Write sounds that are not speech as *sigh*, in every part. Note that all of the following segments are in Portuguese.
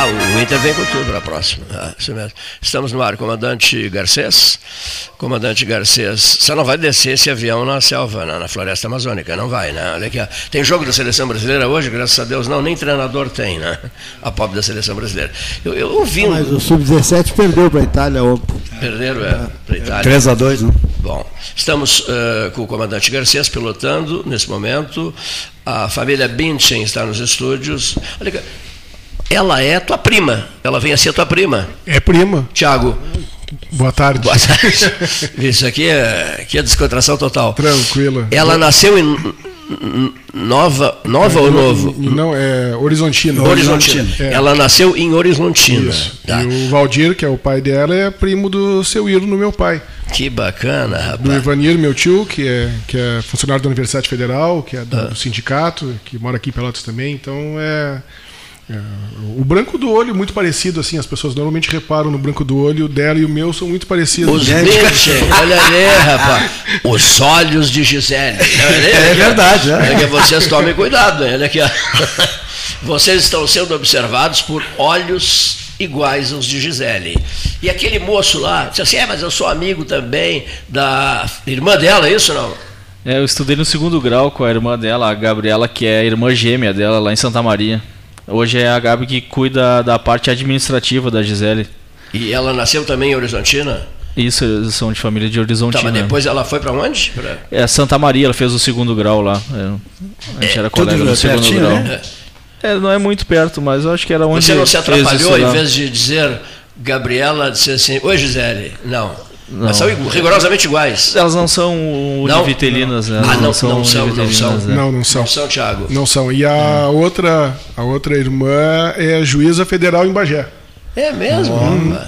Ah, o Inter vem com tudo para a próxima. Ah, isso mesmo. Estamos no ar, comandante Garcês. Comandante Garcês, você não vai descer esse avião na selva, na, na floresta amazônica, não vai, né? Olha aqui, ó. tem jogo da seleção brasileira hoje, graças a Deus, não, nem treinador tem, né? A pobre da seleção brasileira. Eu, eu ouvi. Mas o Sub-17 perdeu para a Itália ontem. Perderam, é, para a Itália. 3 a 2 né? Bom, estamos uh, com o comandante Garcês pilotando nesse momento. A família Binchen está nos estúdios. Olha aqui, ela é tua prima. Ela vem a ser tua prima. É prima. Tiago. Boa tarde. Boa tarde. Isso aqui é, aqui é descontração total. Tranquila. Ela nasceu em Nova, Nova é, ou Novo? Não, é Horizontina. Horizontina. É. Ela nasceu em Horizontina. Tá. E o Valdir, que é o pai dela, é primo do seu no meu pai. Que bacana, rapaz. Do Ivanir, meu tio, que é, que é funcionário da Universidade Federal, que é do, ah. sindicato, que mora aqui em Pelotas também. Então é é, o branco do olho muito parecido, assim, as pessoas normalmente reparam no branco do olho dela e o meu são muito parecidos. Os Mitchell, olha ali, rapaz. Os olhos de Gisele. É, é verdade, é. é que vocês tomem cuidado, olha aqui. Vocês estão sendo observados por olhos iguais aos de Gisele. E aquele moço lá disse assim: é, mas eu sou amigo também da irmã dela, é isso não? É, eu estudei no segundo grau com a irmã dela, a Gabriela, que é a irmã gêmea dela lá em Santa Maria. Hoje é a Gabi que cuida da parte administrativa da Gisele. E ela nasceu também em Horizontina? Isso, eles são de família de Horizontina. Tá, mas depois ela foi para onde? Pra... É Santa Maria, ela fez o segundo grau lá. É, a gente é, era colega do segundo pertinho, grau. Né? É, não é muito perto, mas eu acho que era onde. Você não se atrapalhou em vez de dizer Gabriela, dizer assim, oi Gisele? Não. Não. Mas são rigorosamente iguais. Elas não são univitelinas, não. né? ah, não, não, são, não são, não são. Né? Não, não são. Não são, Thiago. Não são. E a, hum. outra, a outra irmã é juíza federal em Bagé. É mesmo? Hum.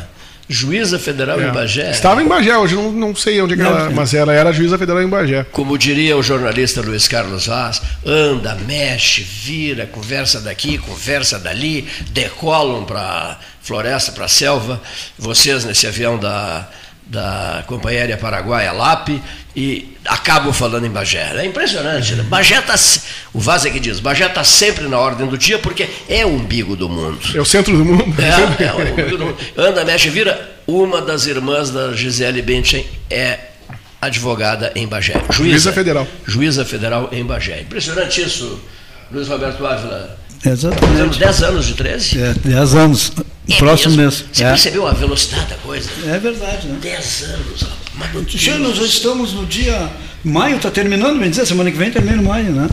Juíza Federal é. em Bagé? Estava em Bagé, hoje não, não sei onde não, ela, mas ela era juíza federal em Bagé. Como diria o jornalista Luiz Carlos Vaz, anda, mexe, vira, conversa daqui, conversa dali, decolam para floresta, para selva. Vocês nesse avião da da Companhia Aérea Paraguaia, LAP, e acabam falando em Bagé. É impressionante. Né? Bagé está. O Vaz é que diz: Bagé está sempre na ordem do dia porque é o umbigo do mundo. É o centro do mundo. É, é o umbigo do mundo. Anda, mexe, vira. Uma das irmãs da Gisele Bündchen é advogada em Bagé. Juíza, Juíza Federal. Juíza Federal em Bagé. Impressionante isso, Luiz Roberto Ávila. Exatamente. Fazemos 10 anos de 13? É, 10 anos. É próximo mesmo. Você é. percebeu a velocidade da coisa? É verdade, né? 10 anos. Mas nós já estamos no dia. Maio está terminando, bem dizer, semana que vem termina maio, né?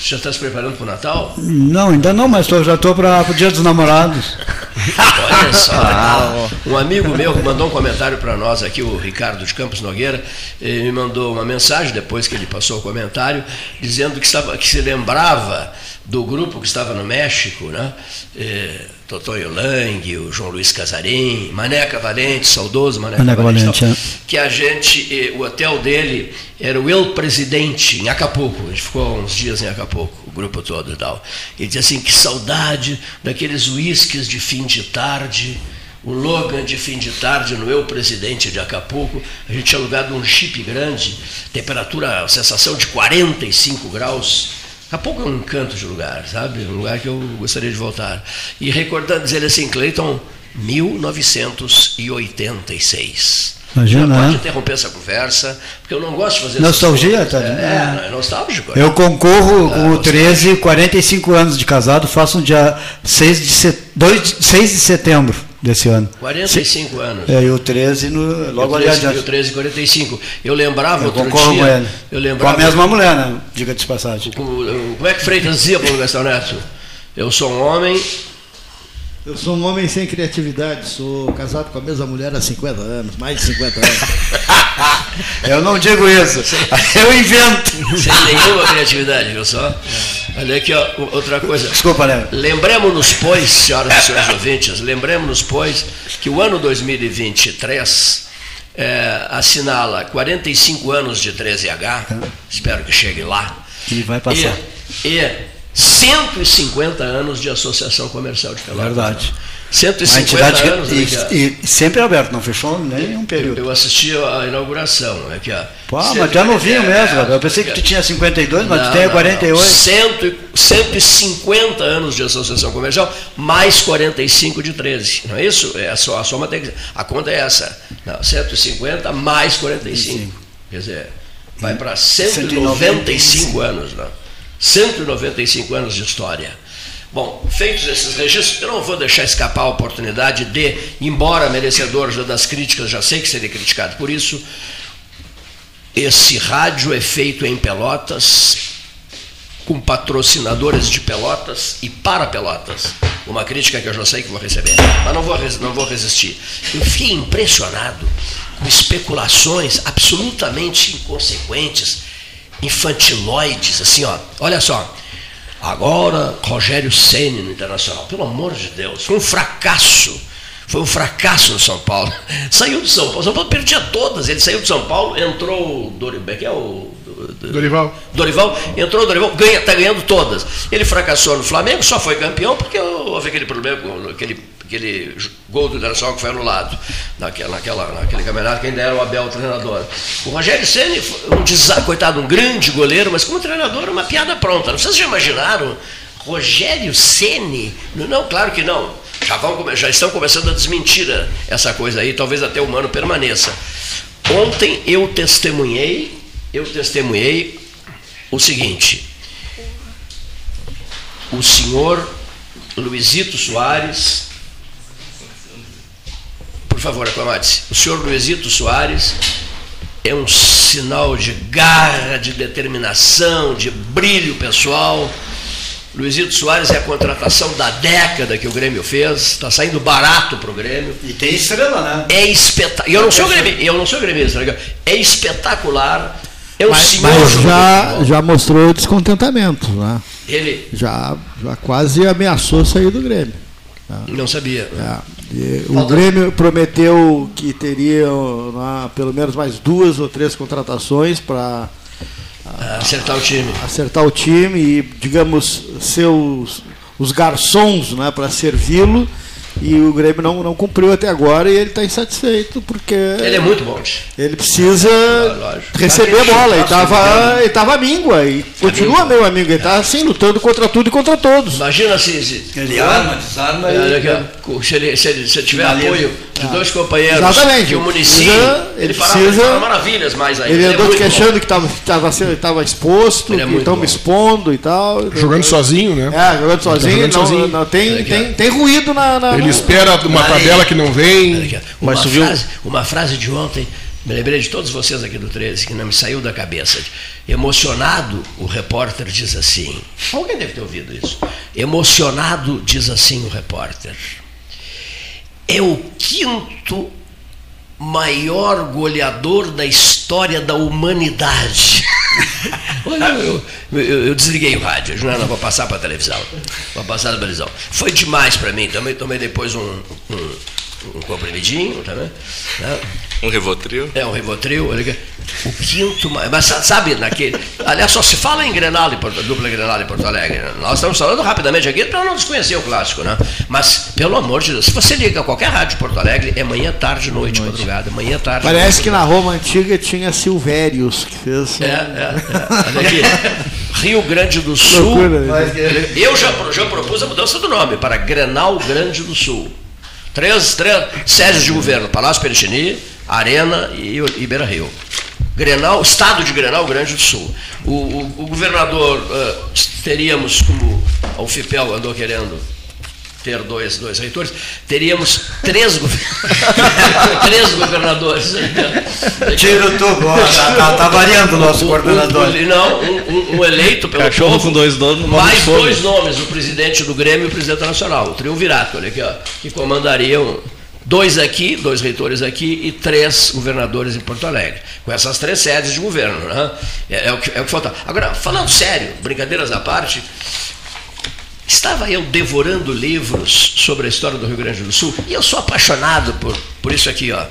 Você já está se preparando para o Natal? Não, ainda não, mas tô, já estou para o Dia dos Namorados. *laughs* Olha só, ah, um amigo meu que mandou um comentário para nós aqui, o Ricardo de Campos Nogueira, me mandou uma mensagem depois que ele passou o comentário, dizendo que, estava, que se lembrava do grupo que estava no México, né? É, Totonho Lang, o João Luiz Casarim, Maneca Valente, saudoso Maneca, Maneca Valente, Valente é. que a gente, o hotel dele era o El Presidente, em Acapulco, a gente ficou uns dias em Acapulco, o grupo todo e tal. Ele dizia assim, que saudade daqueles uísques de fim de tarde, o Logan de fim de tarde no Eu Presidente de Acapulco, a gente tinha alugado um chip grande, temperatura, sensação de 45 graus, Acapulco é um encanto de lugar, sabe? Um lugar que eu gostaria de voltar. E recordando, dizer assim, Cleiton, 1986. Imagina, Já pode né? interromper essa conversa, porque eu não gosto de fazer Nostalgia, tá? É, é nostálgico. Eu concorro com Ah, o 13, 45 anos de casado, faço no dia 6 de, set... 2 de... 6 de setembro desse ano. 45 anos. É, e o 13 no... logo ali 13, adiante. o 13 45. Eu lembrava Eu outro dia. com ele. Eu Com lembrava. a mesma mulher, né? Diga de passagem. Como, como é que Freitas dizia para o Gastão Neto? Eu sou um homem. Eu sou um homem sem criatividade, sou casado com a mesma mulher há 50 anos, mais de 50 anos. *laughs* Eu não digo isso. Eu invento. Sem nenhuma criatividade, viu só? Olha aqui, ó, outra coisa. Desculpa, né? Lembremos-nos, pois, senhoras e senhores ouvintes, lembremos-nos, pois, que o ano 2023 é, assinala 45 anos de 13H, espero que chegue lá, E vai passar. e, e 150 anos de Associação Comercial de Pelotas. Verdade. 150 A entidade anos. que, né, que a- e, e sempre aberto, não fechou nenhum período. eu assisti a inauguração. Aqui, ó. Pô, Cento- mas já novinho é, mesmo, Gabriel. Eu pensei que tu tinha 52, mas tu Não, tem não, 48. Não. Cento e- 150 anos de associação comercial, mais 45 de 13. Não é isso? É a, só, a soma tem que, A conta é essa. Não, 150 mais 45. Quer dizer, vai para 195 anos. Não? 195 anos de história. Bom, feitos esses registros, eu não vou deixar escapar a oportunidade de, embora merecedor das críticas, já sei que seria criticado por isso, esse rádio é feito em Pelotas, com patrocinadores de Pelotas e para Pelotas. Uma crítica que eu já sei que vou receber, mas não vou, não vou resistir. Eu fiquei impressionado com especulações absolutamente inconsequentes, infantiloides, assim, ó. Olha só. Agora, Rogério Ceni no Internacional. Pelo amor de Deus, foi um fracasso. Foi um fracasso no São Paulo. *laughs* Saiu do São Paulo. São Paulo perdia todas. Ele saiu do São Paulo, entrou o Dorival, que é o Dorival. Dorival, entrou o Dorival, ganha, está ganhando todas. Ele fracassou no Flamengo, só foi campeão porque houve aquele problema, com aquele, aquele gol do Internacional que foi anulado naquela, naquela, naquele campeonato que ainda era o Abel o treinador. O Rogério Ceni, um desa- coitado, um grande goleiro, mas como treinador, uma piada pronta. Vocês já imaginaram? Rogério Ceni? Não, claro que não. Já, vão, já estão começando a desmentir eh, essa coisa aí, talvez até o humano permaneça. Ontem eu testemunhei, eu testemunhei o seguinte. O senhor Luizito Soares, favor, aclamate-se. O senhor Luizito Soares é um sinal de garra, de determinação, de brilho pessoal. Luizito Soares é a contratação da década que o Grêmio fez, está saindo barato para o Grêmio. E tem estrela, né? É espetacular. Eu não sou gremista, eu não sou gremista, né? é espetacular. É um Mas, senhor mas já, já mostrou descontentamento, né? Ele Já, já quase ameaçou sair do Grêmio. Não sabia. É, o Grêmio prometeu que teria né, pelo menos mais duas ou três contratações para Acertar o time. acertar o time e, digamos, ser os, os garçons né, para servi-lo. E o Grêmio não, não cumpriu até agora e ele está insatisfeito porque Ele é muito bom. ele precisa lógico. receber Tá a bola. Ele estava ele tava míngua e continua meu amigo. Ele está assim, lutando contra tudo e contra todos. Imagina se, se, Ele arma, desarma e. ó, se, ele, se, ele, se ele tiver apoio de dois companheiros Exatamente. e o município, ele, ele precisa- ele maravilhas mais ainda. Ele é andou muito queixando bom. que estava tava, sendo- tava exposto, Ele é que estão me expondo e tal. Jogando sozinho, né? É, jogando sozinho. jogando não, sozinho. não, tem, tem, tem ruído na. na Ele espera uma tabela que não vem. Uma, Mas viu- frase, uma frase de ontem, me lembrei de todos vocês aqui do 13, que não me saiu da cabeça. Emocionado, o repórter diz assim: alguém deve ter ouvido isso. Emocionado, diz assim o repórter: é o quinto maior goleador da história da humanidade. *laughs* Olha, eu, eu- eu desliguei o rádio, não, não vou passar para a televisão. Vou passar na televisão. Foi demais para mim, também tomei depois um, um, um comprimidinho também. né? Um Rivotril? É um Rivotril, olha aqui. o quinto mais. Mas sa- sabe, naquele. Aliás, só se fala em Grenal, em Porto, dupla Grenal em Porto Alegre. né? Nós estamos falando rapidamente aqui para não desconhecer o clássico, né? Mas, pelo amor de Deus, se você liga a qualquer rádio de Porto Alegre, é manhã, tarde, noite, madrugada. Manhã, tarde. Parece noite, que na Roma antiga tinha Silvérios que fez. É, é, é. Olha aqui. Rio Grande do Sul. Loucura, Mas, Eu já, já propus a mudança do nome para Grenal Grande do Sul. Três, três sedes de governo: Palácio Perichini, Arena e, e Beira Rio. Grenal, estado de Grenal Grande do Sul. O, o, o governador, uh, teríamos, como a UFIPEL andou querendo ter dois, dois reitores, teríamos três, *laughs* três governadores. Tira o tubo, está tá, tá variando o nosso coordenador. Um, não, um, um, eleito pelo Cachorro povo, com dois donos, mais dois nomes, o presidente do Grêmio e o presidente nacional, o triunvirato, olha aqui, ó, que comandariam dois aqui, dois reitores aqui e três governadores em Porto Alegre, com essas três sedes de governo. Né? É, é, o que, é o que falta. Agora, falando sério, brincadeiras à parte, Estava eu devorando livros sobre a história do Rio Grande do Sul e eu sou apaixonado por, por isso aqui, ó.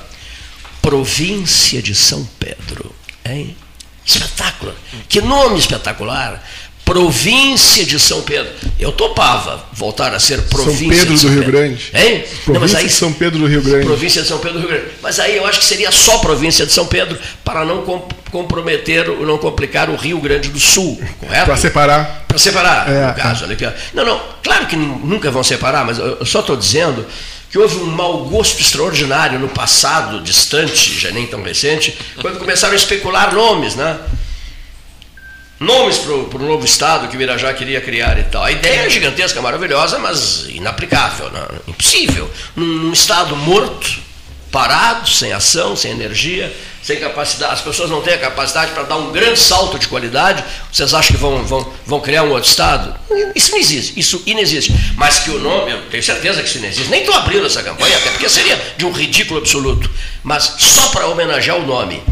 Província de São Pedro. Hein? Espetáculo. Que nome espetacular. Província de São Pedro. Eu topava voltar a ser província São Pedro de São do Rio Pedro. Grande. Hein? Província Não, mas aí, de São Pedro do Rio Grande. Província de São Pedro do Rio Grande. Mas aí eu acho que seria só província de São Pedro para não com- comprometer, não complicar o Rio Grande do Sul, correto? Para separar. Para separar, É, no caso. ó. Não, não, claro que nu- nunca vão separar, mas eu só estou dizendo que houve um mau gosto extraordinário no passado distante, já nem tão recente, quando começaram a especular nomes, né? Nomes para o novo Estado que o queria criar e tal. A ideia é gigantesca, maravilhosa, mas inaplicável, né? impossível. Num Estado morto, parado, sem ação, sem energia, sem capacidade. As pessoas não têm a capacidade para dar um grande salto de qualidade. Vocês acham que vão, vão, vão criar um outro Estado? Isso não existe, isso inexiste. Mas que o nome, eu tenho certeza que isso não existe. Nem estou abrindo essa campanha, até porque seria de um ridículo absoluto. Mas só para homenagear o nome.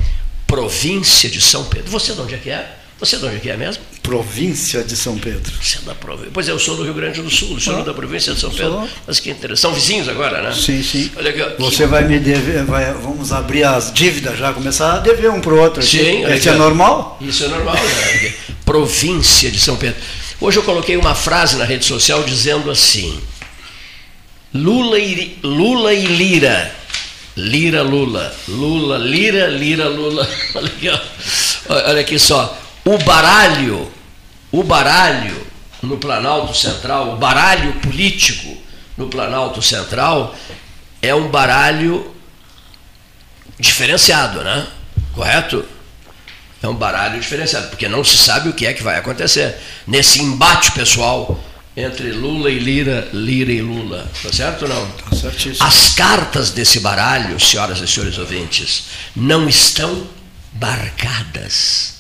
Província de São Pedro. Você de onde é que é? Você de onde é que é mesmo? Província de São Pedro. Você é da província. Pois é, eu sou do Rio Grande do Sul, o senhor é da província de São Sou. Pedro. Mas que interessante. São vizinhos agora, né? Sim, sim. Olha aqui, ó. Você vai me dever, vai- vamos abrir as dívidas já, começar a dever um para o outro. Sim, Isso é normal? Isso é normal, né? Província de São Pedro. Hoje eu coloquei uma frase na rede social dizendo assim: Lula e, Lula e Lira. Lira, Lula. Lula, Lira, Lira, Lula. *laughs* Olha aqui. Olha aqui só. O baralho, o baralho no Planalto Central, o baralho político no Planalto Central é um baralho diferenciado, né? Correto? É um baralho diferenciado, porque não se sabe o que é que vai acontecer nesse embate pessoal entre Lula e Lira, Lira e Lula. Tá certo ou não? Tá certíssimo. As cartas desse baralho, senhoras e senhores ouvintes, não estão marcadas.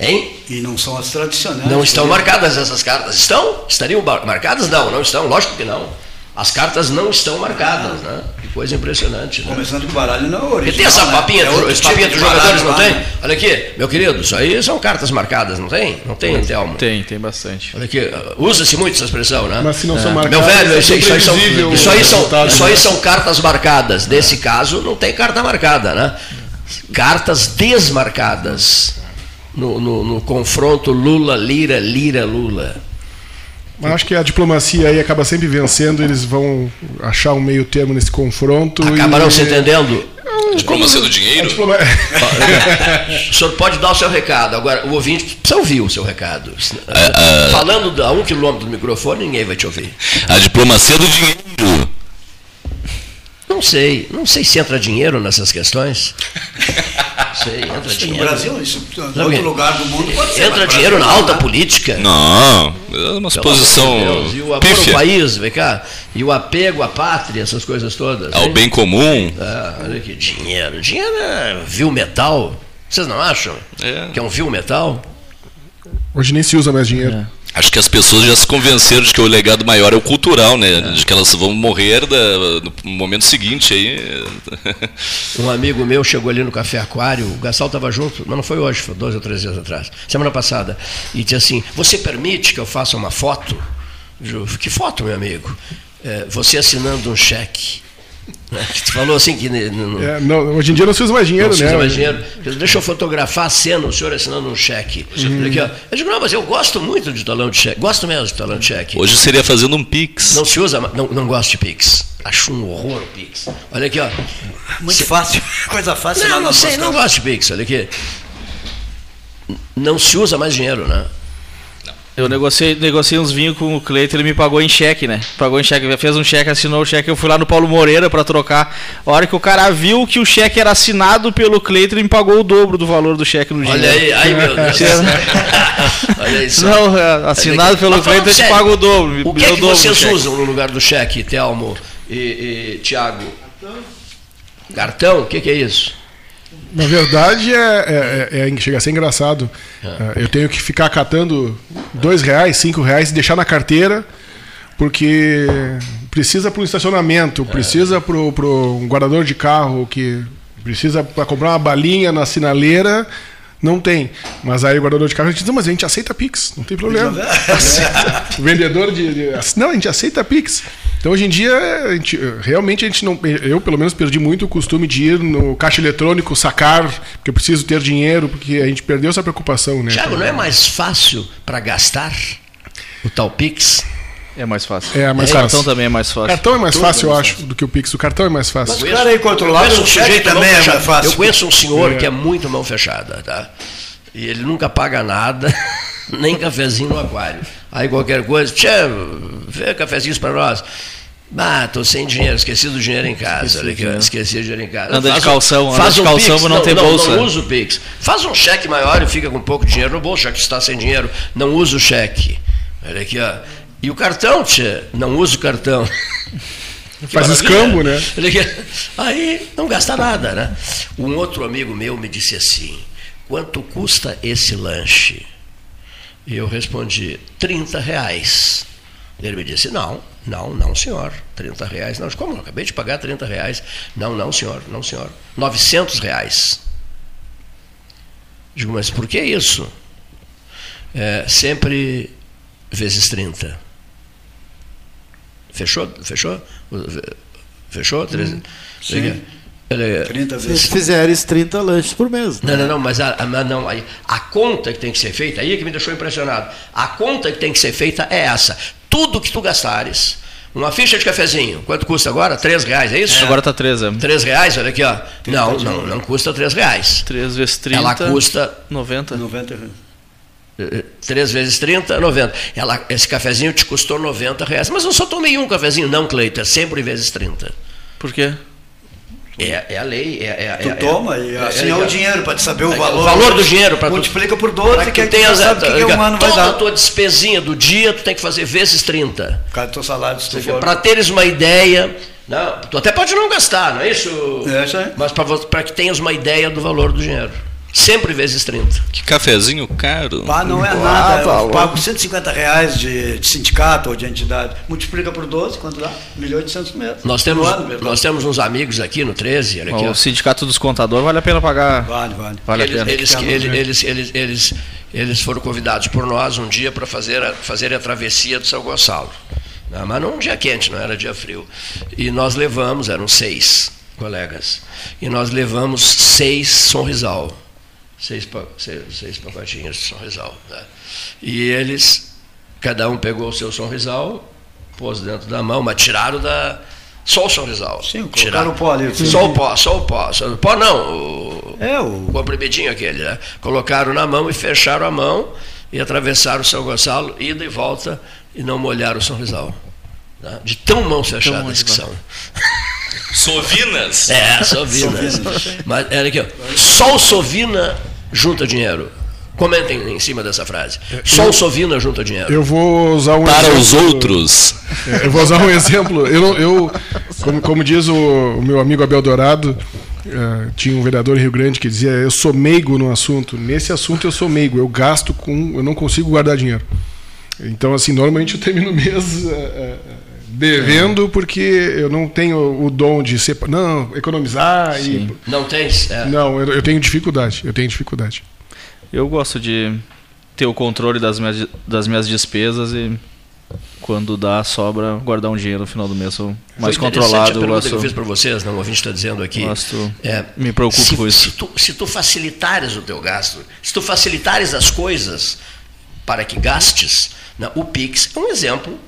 Hein? E não são as tradicionais. Não estão né? marcadas essas cartas. Estão? Estariam marcadas? Não, não estão. Lógico que não. As cartas não estão marcadas, né? Que coisa impressionante, né? Começando com o baralho não é original. E tem essa né? papinha, É outro esse papinha tipo dos jogadores, não lá, tem? né? Olha aqui, meu querido, isso aí são cartas marcadas, não tem? Não tem, Telmo? Tem, tem bastante. Olha aqui, uh, usa-se muito essa expressão, né? Mas se não são Meu marcadas, velho, é isso, aí- isso aí são, isso, aí são, isso né? aí são cartas marcadas. Nesse caso, não tem carta marcada, né? Cartas desmarcadas no, no- no confronto Lula-Lira, Lira-Lula. Mas acho que a diplomacia aí acaba sempre vencendo, eles vão achar um meio termo nesse confronto. Acabarão e... se entendendo? Diplomacia do A dinheiro? diploma- *laughs* O senhor pode dar o seu recado. Agora, o ouvinte precisa ouvir o seu recado. Ah, Falando a um quilômetro do microfone, ninguém vai te ouvir. A diplomacia do dinheiro. Não sei, não sei se entra dinheiro nessas questões. *laughs* Sei, entra No dinheiro. Brasil, isso em outro lugar do mundo pode ser. Entra dinheiro na alta né? política. Não, é uma Pelo posição Deus. E o amor ao país, vem cá. E o apego à pátria, essas coisas todas. ao hein? bem comum. Ah, olha que dinheiro. Dinheiro é vil metal. Vocês não acham? É. Que é um vil metal? Hoje nem se usa mais dinheiro. Acho que as pessoas já se convenceram de que o legado maior é o cultural, né? De que elas vão morrer da- no momento seguinte aí. Um amigo meu chegou ali no Café Aquário, o Gastal estava junto, mas não foi hoje, foi dois ou três dias atrás, semana passada, e disse assim: Você permite que eu faça uma foto? Eu, que foto, meu amigo? "É, você assinando um cheque. Né? Que tu falou assim que não, É, não, hoje em dia não se usa mais dinheiro, não se né? usa mais dinheiro. Deixa eu fotografar a cena, o senhor assinando um cheque. Uhum. Aqui, ó. Eu digo, não, mas eu gosto muito de talão de cheque. Gosto mesmo de talão de cheque. Hoje seria fazendo um pix. Não se usa, não, não gosto de Pix. Acho um horror o Pix. Olha aqui, ó. Muito fácil. *laughs* Coisa fácil. Não, não na sei, não gosto de Pix, olha aqui. Não se usa mais dinheiro, né? Eu negociei, negociei uns vinhos com o Cleiton, ele me pagou em cheque, né? Pagou em cheque, fez um cheque, assinou o cheque, eu fui lá no Paulo Moreira pra trocar. A hora que o cara viu que o cheque era assinado pelo Cleiton, ele me pagou o dobro do valor do cheque no dia. Olha aí, ai meu Deus. *laughs* *laughs* Olha isso. Não, é, assinado pelo Cleiton, ele paga o dobro. O que é que vocês usam no lugar do cheque, Telmo e, e Tiago? Cartão? O que, que é isso? Na verdade, é, é- é- chega a ser engraçado. É, Eu tenho que ficar catando dois reais, cinco reais e deixar na carteira, porque precisa para o estacionamento, precisa para um guardador de carro, que precisa para comprar uma balinha na sinaleira. Não tem. Mas aí o guardador de carro diz, não, mas a gente aceita Pix, não tem problema. *laughs* o vendedor de, de- Não, a gente aceita Pix. Então hoje em dia, a gente- realmente a gente não. Eu, pelo menos, perdi muito o costume de ir no caixa eletrônico sacar, porque eu preciso ter dinheiro, porque a gente perdeu essa preocupação, né? Tiago, não é mais fácil para gastar o tal Pix? É mais fácil. É mais o cartão fácil. também é mais fácil. Cartão é mais Tudo fácil, é eu mais acho, do que o Pix. O cartão é mais fácil. Mas o cara aí controlado, conheço o cheque sujeito também é mais fácil. Eu conheço um senhor É. que é muito mão fechada, tá? E ele nunca paga nada, nem cafezinho no aquário. Aí qualquer coisa, tchê, vê cafezinhos para nós. Ah, tô sem dinheiro, esqueci do dinheiro em casa. Olha ó, esqueci o dinheiro em casa. Anda de Faz calção, anda faz de um calção Pix. pra não ter bolsa. Não usa o Pix. Faz um cheque maior e fica com pouco dinheiro no bolso, já que está sem dinheiro. Não usa o cheque. Olha aqui, ó. E o cartão, tchê, não usa o cartão. *laughs* Que Faz maravilha. escambo, né? Aí não gasta nada, né? Um outro amigo meu me disse assim: quanto custa esse lanche? E eu respondi: 30 reais. Ele me disse: não, não, não, senhor. 30 reais. Não, como? Eu acabei de pagar 30 reais. Não, não, senhor, não, senhor. 900 reais. Digo, mas por que isso? É, sempre vezes 30. Fechou? Fechou? Fechou? Sim. Ele- 30 30 Se vezes. fizeres 30 lanches por mês. né? não, não, não, mas a, a- mas não, aí, a conta que tem que ser feita, aí é que me deixou impressionado. A conta que tem que ser feita é essa. Tudo que tu gastares, uma ficha de cafezinho, quanto custa agora? Três reais, é isso? Agora tá 3, é. Três reais, olha aqui, ó. Não, não, não custa três reais. 3 vezes 30. Ela custa 90. 90 reais. eh, três vezes 30, 90. Ela, esse cafezinho te custou 90 reais. Mas eu só tomei um cafezinho, não, Cleiton, é sempre vezes 30. Por quê? É, é a lei. É, é, Tu é- toma e é- assim é, é- o dinheiro, para te saber o é- valor. o valor do dinheiro para tu- Multiplica por Pra 12, que aí tu tu sabe o que, que um ano vai toda a dar. tua despesinha do dia, tu tem que fazer vezes 30. Por causa do teu salário, se tu for. Para teres uma ideia. Não, tu até pode não gastar, não é isso? É isso aí. Mas para que tenhas uma ideia do valor do dinheiro. Sempre vezes 30. Que cafezinho caro. Pá, não é Ah, nada. tá eu louco. pago 150 reais de, de sindicato ou de entidade. Multiplica por 12, quanto dá? 1 milhão e 800 meses. Nós temos, mesmo. nós temos uns amigos aqui no 13, olha aqui, ó. o sindicato dos contadores vale a pena pagar. Vale, vale. Vale a eles, pena. eles, Tá eles, eles, eles, eles foram convidados por nós um dia para fazer, a- fazer a travessia do São Gonçalo. Não, mas não um dia quente, não era dia frio. E nós levamos, eram seis colegas, e nós levamos seis sonrisal. Seis, seis, seis pacotinhos de sonrisal. né? E eles, cada um pegou o seu sonrisal, pôs dentro da mão, mas tiraram da. Só o sonrisal. Sim, colocaram o pó ali. Só o pó, só o pó. Só, o pó não, o, É, o. o comprimidinho aquele, né? Colocaram na mão e fecharam a mão e atravessaram o São Gonçalo, ida e volta, e não molharam o São Rizal. né? De tão mãos fechadas que são. *laughs* Sovinas. É, Sovina. Mas era aqui, ó. Só o Sovina junta dinheiro. Comentem em cima dessa frase. Só o Sovina junta dinheiro. Eu vou usar um Para exemplo- os outros. É, Eu vou usar um exemplo. Eu, eu como, como diz o, o meu amigo Abel Dourado, eh, tinha um vereador em Rio Grande que dizia: Eu sou meigo no assunto. Nesse assunto eu sou meigo. Eu gasto com. Eu não consigo guardar dinheiro. Então, assim, normalmente eu termino o mês devendo porque eu não tenho o dom de ser. Não, economizar e. Não tens? É. Não, eu, eu tenho dificuldade. Eu tenho dificuldade. Eu gosto de ter o controle das minhas, das minhas despesas e quando dá, sobra, guardar um dinheiro no final do mês. Sou mais Foi controlado. A pergunta que eu gosto, fiz para vocês, não, o ouvinte está dizendo aqui. gosto- É, me preocupo se, com isso. Se tu, se tu facilitares o teu gasto, se tu facilitares as coisas para que gastes, né, o Pix é um exemplo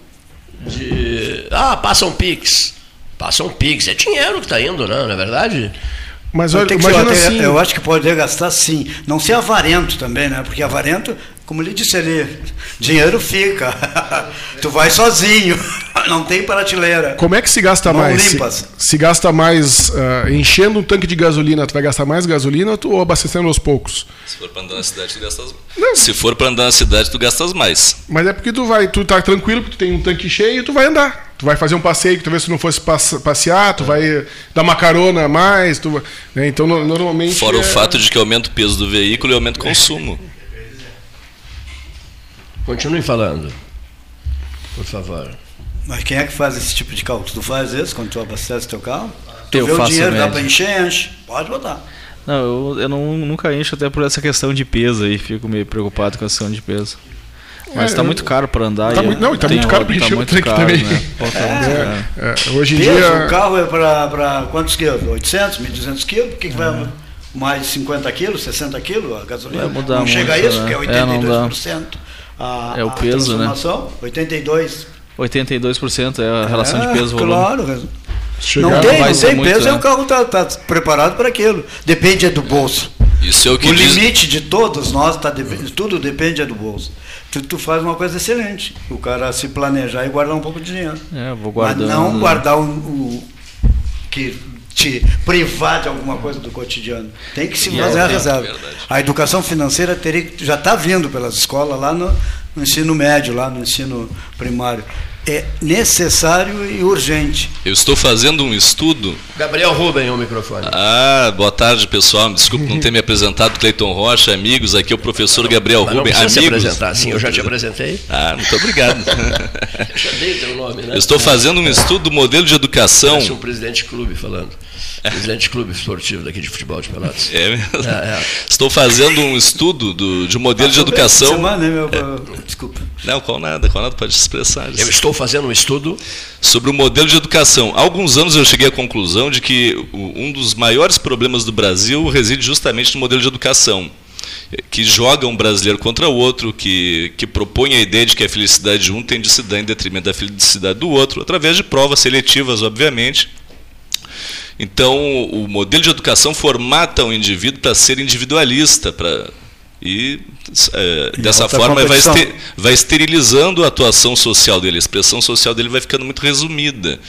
de. Ah, passa um Pix. Passa um Pix. É dinheiro que está indo, não, não é verdade? Mas olha, que ser- imagina até- assim. Eu acho que poderia gastar sim. Não ser avarento também, né? Porque avarento como lhe disse ali, dinheiro fica. tu vai sozinho, não tem prateleira. Como é que se gasta Mão mais? Se, limpas. se gasta mais ah, enchendo um tanque de gasolina, tu vai gastar mais gasolina ou abastecendo aos poucos? Se for pra andar na cidade, tu gastas Se for pra andar na cidade, tu gastas mais. Mas é porque tu vai, tu tá tranquilo, porque tu tem um tanque cheio e tu vai andar. Tu vai fazer um passeio que talvez tu não fosse passe- passear, tu vai dar uma carona a mais, tu, né? então no- normalmente Fora o é- fato de que aumenta o peso do veículo e aumenta o consumo. Continue falando. Por favor. Mas quem é que faz esse tipo de cálculo? Tu faz isso quando tu abastece teu carro? Tu Eu vê o faço dinheiro, dá para encher, enche. Pode botar. Não, eu, eu não, nunca encho até por essa questão de peso aí, fico meio preocupado com a questão de peso. Mas É, tá eu- muito caro para andar. Tá e muito- não, e tá tem muito caro pra tá encher o muito tanque também. Né? Tá muito caro. É, hoje em Peso, dia o carro é para quantos quilos? 800, 1.200 quilos? Por que, que vai mais 50 quilos, 60 quilos a gasolina? Vai mudar não chega a muito, isso, né? que é É, não dá. 82%. A, É o a peso, né? transformação, 82%. 82% é a relação de É, peso-volume. Claro. chegar- Não tem, vai não tem muito, peso né? e o carro está tá preparado para aquilo. Depende é do bolso. Isso é o que o diz. limite de todos nós, tá, de- tudo depende é do bolso. Tu, tu faz uma coisa excelente. O cara se planejar e guardar um pouco de dinheiro. É, vou Mas guardando. não guardar o, o- que te privar de alguma coisa do cotidiano. Tem que se fazer é reserva. A educação financeira teria, já está vindo pelas escolas lá no, no ensino médio, lá no ensino primário. É necessário e urgente. Eu estou fazendo um estudo. Gabriel Rubem, o microfone. Ah, boa tarde, pessoal. Me Desculpe não ter me apresentado, Cleiton Rocha, amigos. Aqui é o professor Gabriel não precisa se Amigos. apresentar, sim, eu já te apresentei. Ah, muito obrigado. *laughs* Já dei teu nome, né? Eu estou fazendo um estudo do modelo de educação. Parece um presidente de clube falando. Presidente de clube esportivo daqui de futebol de Pelotas. É mesmo? É, é. Estou fazendo um estudo do, de um modelo de Semana, educação. né, meu, Desculpa. Não, qual nada, qual nada pode se expressar. Eu estou fazendo um estudo sobre o modelo de educação. Há alguns anos eu cheguei à conclusão de que um dos maiores problemas do Brasil reside justamente no modelo de educação. Que joga um brasileiro contra o outro, que, que propõe a ideia de que a felicidade de um tem de se dar em detrimento da felicidade do outro, através de provas seletivas, obviamente. Então, o modelo de educação formata o indivíduo para ser individualista, para e eh, E dessa forma vai, competição. este- vai esterilizando a atuação social dele, a expressão social dele vai ficando muito resumida.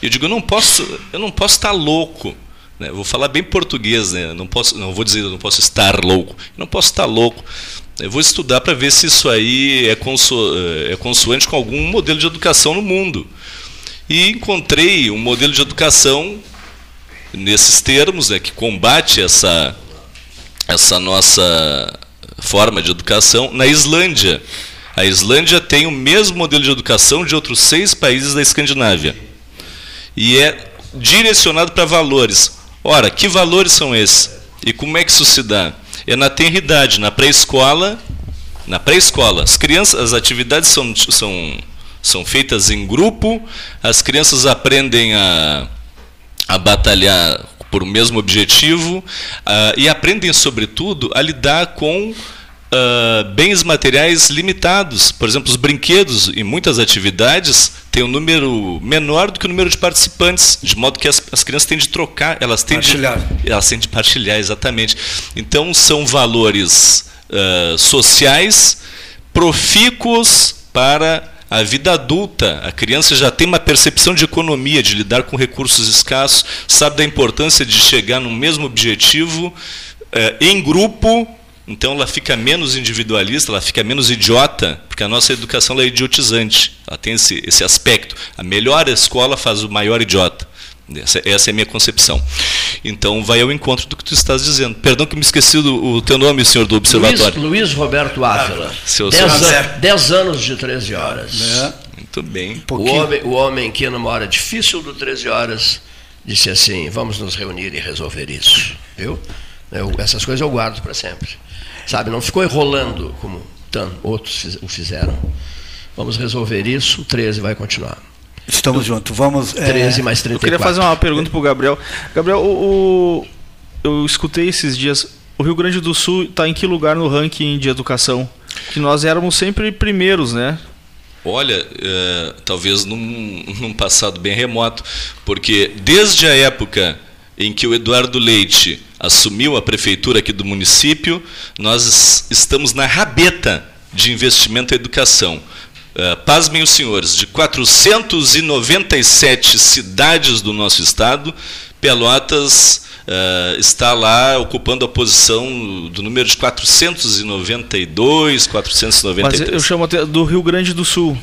Eu digo, eu não posso, eu não posso estar louco. Né? Vou falar bem português, né? não posso, não vou dizer, eu não posso estar louco. Eu não posso estar louco. Eu vou estudar para ver se isso aí é, conso, é consoante com algum modelo de educação no mundo. E encontrei um modelo de educação nesses termos, né, que combate essa, essa nossa forma de educação na Islândia. A Islândia tem o mesmo modelo de educação de outros seis países da Escandinávia. E é direcionado para valores. Ora, que valores são esses? E como é que isso se dá? É na tenridade, na pré-escola. Na pré-escola, as crianças, as atividades são, são, são feitas em grupo, as crianças aprendem a, a batalhar por um mesmo objetivo ah, e aprendem, sobretudo, a lidar com ah, bens materiais limitados. Por exemplo, os brinquedos, em muitas atividades, têm um número menor do que o número de participantes, de modo que as, as crianças têm de trocar, elas têm de, Partilhar. elas têm de partilhar, exatamente. Então, são valores ah, sociais profícuos para a vida adulta. A criança já tem uma percepção de economia, de lidar com recursos escassos, sabe da importância de chegar no mesmo objetivo eh, em grupo. Então ela fica menos individualista, ela fica menos idiota, porque a nossa educação é idiotizante. Ela tem esse, esse aspecto. A melhor escola faz o maior idiota. Essa, essa é a minha concepção. Então vai ao encontro do que tu estás dizendo. Perdão que me esqueci do o teu nome, senhor do Luiz, observatório. Luiz Roberto Ávila. Seu 10 senhor. an- 10 anos de 13 horas. É. Muito bem. O homem, o homem que numa hora difícil do 13 horas disse assim: vamos nos reunir e resolver isso. Viu? Eu- essas coisas eu guardo para sempre. Sabe, não ficou enrolando como tan, outros o fizeram. Vamos resolver isso, o 13 vai continuar. Estamos juntos. Vamos. é, 13 mais 34. Eu queria fazer uma pergunta pro Gabriel. Gabriel, o, o- eu escutei esses dias. O Rio Grande do Sul está em que lugar no ranking de educação? Que nós éramos sempre primeiros, né? Olha, eh, talvez num, num passado bem remoto, porque desde a época em que o Eduardo Leite assumiu a prefeitura aqui do município, nós estamos na rabeta de investimento em educação. Uh, pasmem os senhores, de 497 cidades do nosso estado, Pelotas uh, está lá ocupando a posição do número de 492, 493. Mas eu chamo até do Rio Grande do Sul.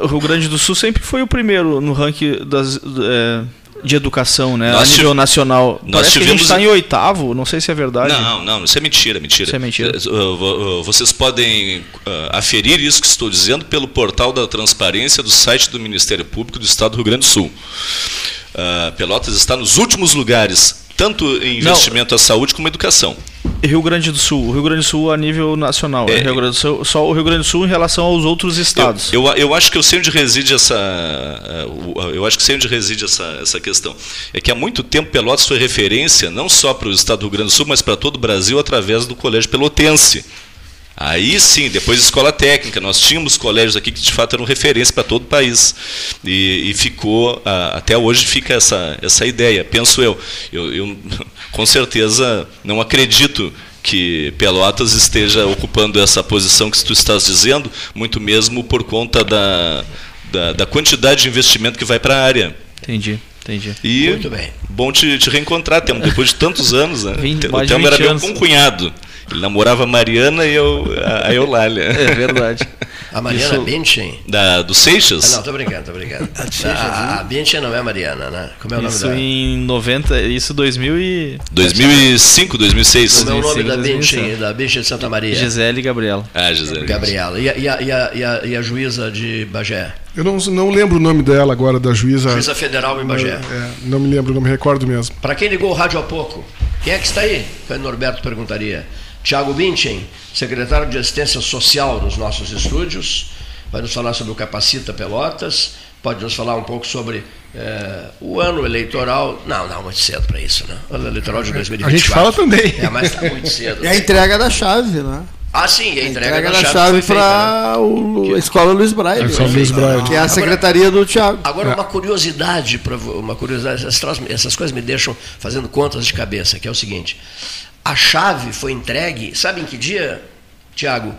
O Rio Grande do Sul sempre foi o primeiro no ranking das, é, de educação, né? Nós a nível nacional. Nós Parece tivemos... que a gente está em oitavo, não sei se é verdade. Não, não, isso é mentira, mentira. Isso é mentira. Vocês podem aferir isso que estou dizendo pelo portal da transparência do site do Ministério Público do Estado do Rio Grande do Sul. Pelotas está nos últimos lugares tanto em investimento Não. à saúde como à educação. Rio Grande do Sul, o Rio Grande do Sul a nível nacional, é, Rio Grande do Sul, só o Rio Grande do Sul em relação aos outros estados. Eu, eu, eu acho que eu sei onde reside essa, eu acho que sei onde reside essa, essa questão. É que há muito tempo Pelotas foi referência não só para o estado do Rio Grande do Sul, mas para todo o Brasil através do Colégio Pelotense. Aí sim, depois escola técnica, nós tínhamos colégios aqui que de fato eram referência para todo o país. E, e ficou, até hoje fica essa, essa ideia, penso eu. eu. Eu *laughs* com certeza não acredito que Pelotas esteja ocupando essa posição que tu estás dizendo, muito mesmo por conta da, da, da quantidade de investimento que vai para a área. Entendi. Entendi. E Muito bem. bom te, te reencontrar, Temo, depois de tantos anos. Né? *laughs* 20, o Temo era meu concunhado. Ele namorava a Mariana e eu, a, a Eulália. É verdade. A Mariana Isso, Benchen? Da, do Seixas? Ah, não, tô brincando, tô brincando. *laughs* a, a Benchen não é a Mariana, né? Como é o nome isso dela? em 90, isso 2000 e... 2005, 2006. Como é o nome da Benchen, da Benchen de Santa Maria? Gisele e Gabriela. Ah, Gisele. Gabriela. E a, e a, e a, e a, e a juíza de Bagé? Eu não, não lembro o nome dela agora, da juíza. Juíza Federal em Bagé. É, não me lembro, não me recordo mesmo. Para quem ligou o rádio há pouco, quem é que está aí? O Norberto perguntaria. Tiago Binchen, secretário de Assistência Social dos nossos estúdios, vai nos falar sobre o Capacita Pelotas, pode nos falar um pouco sobre é, o ano eleitoral. Não, não, muito cedo para isso, né? O ano eleitoral de 2024. A gente fala também. É, mas está muito cedo. É a entrega da chave, né? Ah, sim, a entrega, a entrega da, da, chave, chave para né? a Escola Luiz Braille. A Escola Luiz Braille. Que é a secretaria agora, do Tiago. Agora, é. uma curiosidade, uma curiosidade essas, essas coisas me deixam fazendo contas de cabeça, que é o seguinte. A chave foi entregue, sabe em que dia, Tiago?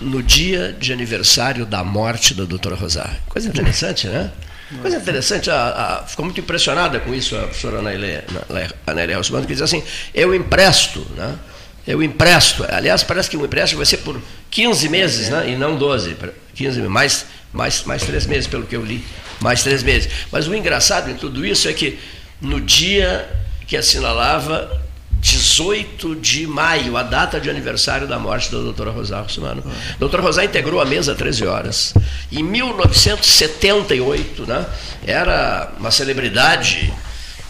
No dia de aniversário da morte da doutora Rosário. Coisa interessante, né? Coisa interessante, a, a, ficou muito impressionada com isso a professora Anélia Rossmann, que diz assim, eu empresto, né? Eu empresto. Aliás, parece que o empréstimo vai ser por 15 meses, né? E não 12. 15 mais, mais, mais três meses, pelo que eu li. Mais três meses. Mas o engraçado em tudo isso é que no dia que assinalava 18 de maio, a data de aniversário da morte da doutora Rosário Russumano. A doutora Rosário integrou a mesa 13 horas. Em 1978, né, era uma celebridade,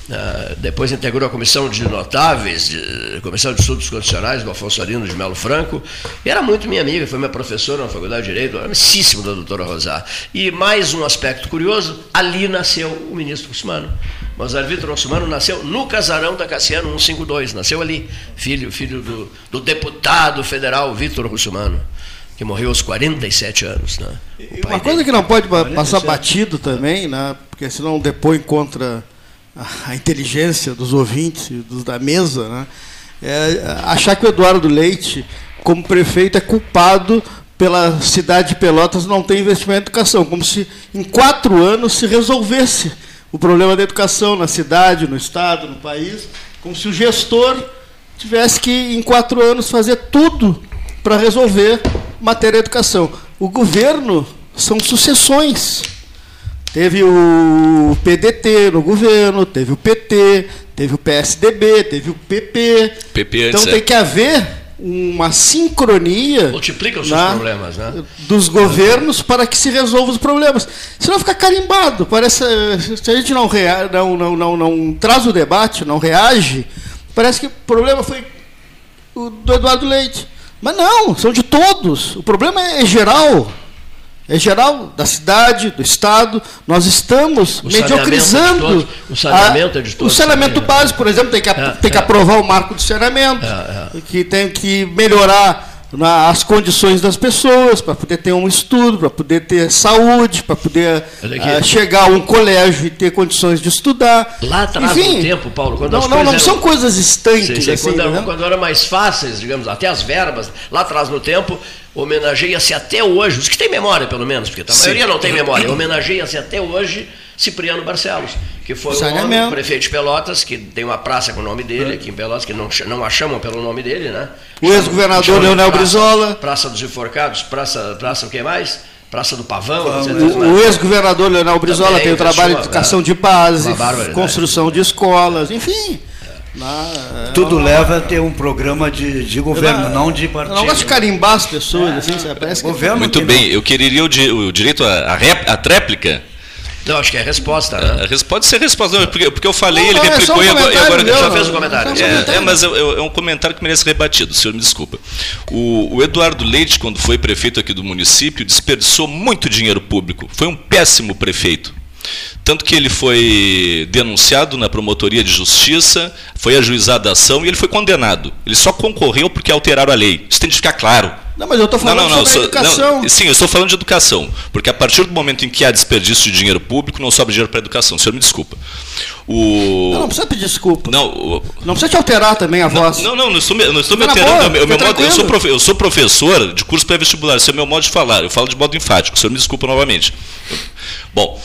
uh, depois integrou a comissão de notáveis, de, comissão de estudos constitucionais do Afonso Arino de Melo Franco, era muito minha amiga, foi minha professora na Faculdade de Direito, amicíssimo da doutora Rosário. E mais um aspecto curioso, ali nasceu o ministro Russumano. Mozart Vitor Rossumano nasceu no casarão da Cassiano 152, nasceu ali, filho, filho do, do deputado federal Vitor Russumano, que morreu aos 47 anos. Né? Uma coisa que não pode 47. passar batido também, né? porque senão depõe contra a, a inteligência dos ouvintes, dos da mesa, né? é achar que o Eduardo Leite, como prefeito, é culpado pela cidade de Pelotas não ter investimento em educação, como se em quatro anos se resolvesse o problema da educação na cidade, no estado, no país, como se o gestor tivesse que, em quatro anos, fazer tudo para resolver matéria educação. O governo são sucessões. Teve o PDT no governo, teve o PT, teve o PSDB, teve o PP. PP então tem é. que haver uma sincronia multiplica os na, problemas, né? dos governos para que se resolvam os problemas. Senão fica carimbado. Parece se a gente não, rea, não, não, não, não traz o debate, não reage, parece que o problema foi o do Eduardo Leite. Mas não, são de todos. O problema é geral é geral da cidade, do estado. Nós estamos o mediocrizando. o saneamento é de todos. O saneamento básico, por exemplo, tem que, é, tem que é. aprovar o marco do saneamento, é, é. que tem que melhorar na, as condições das pessoas, para poder ter um estudo, para poder ter saúde, para poder ah, chegar a um colégio e ter condições de estudar. Lá atrás Enfim, no tempo, Paulo, quando não, as não, coisas não eram- são coisas Sim, estanques, sim, assim, quando, eram, né? quando eram mais fáceis, digamos, até as verbas, lá atrás no tempo, homenageia-se até hoje, os que têm memória pelo menos, porque a Sim. maioria não tem memória, homenageia-se até hoje Cipriano Barcelos, que foi o prefeito de Pelotas, que tem uma praça com o nome dele aqui em Pelotas, que não, não a chamam pelo nome dele, né? O ex-governador Leonel praça- Brizola. Praça dos Enforcados, Praça, praça o que mais? Praça do Pavão, etc. O, o ex-governador Leonel Brizola Também, tem o trabalho de uma- educação de base, uma construção de escolas, enfim. Na- Tudo leva a ter um programa de, de governo, não de Eu partido. não gosto de carimbar as pessoas, assim, sabe? Parece que Governo Muito bem, eu quereria o, di- o direito à, à, rép- à tréplica. Não, acho que é a resposta, né? Res- Pode ser resposta, não, porque, porque eu falei, Não, ele não, é replicou um e agora, agora meu, já fez o comentário. Um É, comentário. é, mas é, é um comentário que merece rebatido, o senhor me desculpa. O, o Eduardo Leite, quando foi prefeito aqui do município, desperdiçou muito dinheiro público. Foi um péssimo prefeito. Tanto que ele foi denunciado na promotoria de justiça, foi ajuizada a ação e ele foi condenado. Ele só concorreu porque alteraram a lei. Isso tem de ficar claro. Não, mas eu estou falando sobre sou- a educação. não, sim, eu estou falando de educação. Porque a partir do momento em que há desperdício de dinheiro público, não sobra dinheiro para a educação. O senhor me desculpa. O... Não, não precisa pedir desculpa. Não, o- Não precisa te alterar também a voz. não, não, não estou, me- não estou me alterando. boa, o meu modo- eu, sou profe- eu sou professor de curso pré-vestibular, esse é o meu modo de falar. Eu falo de modo enfático, o senhor me desculpa novamente. Bom,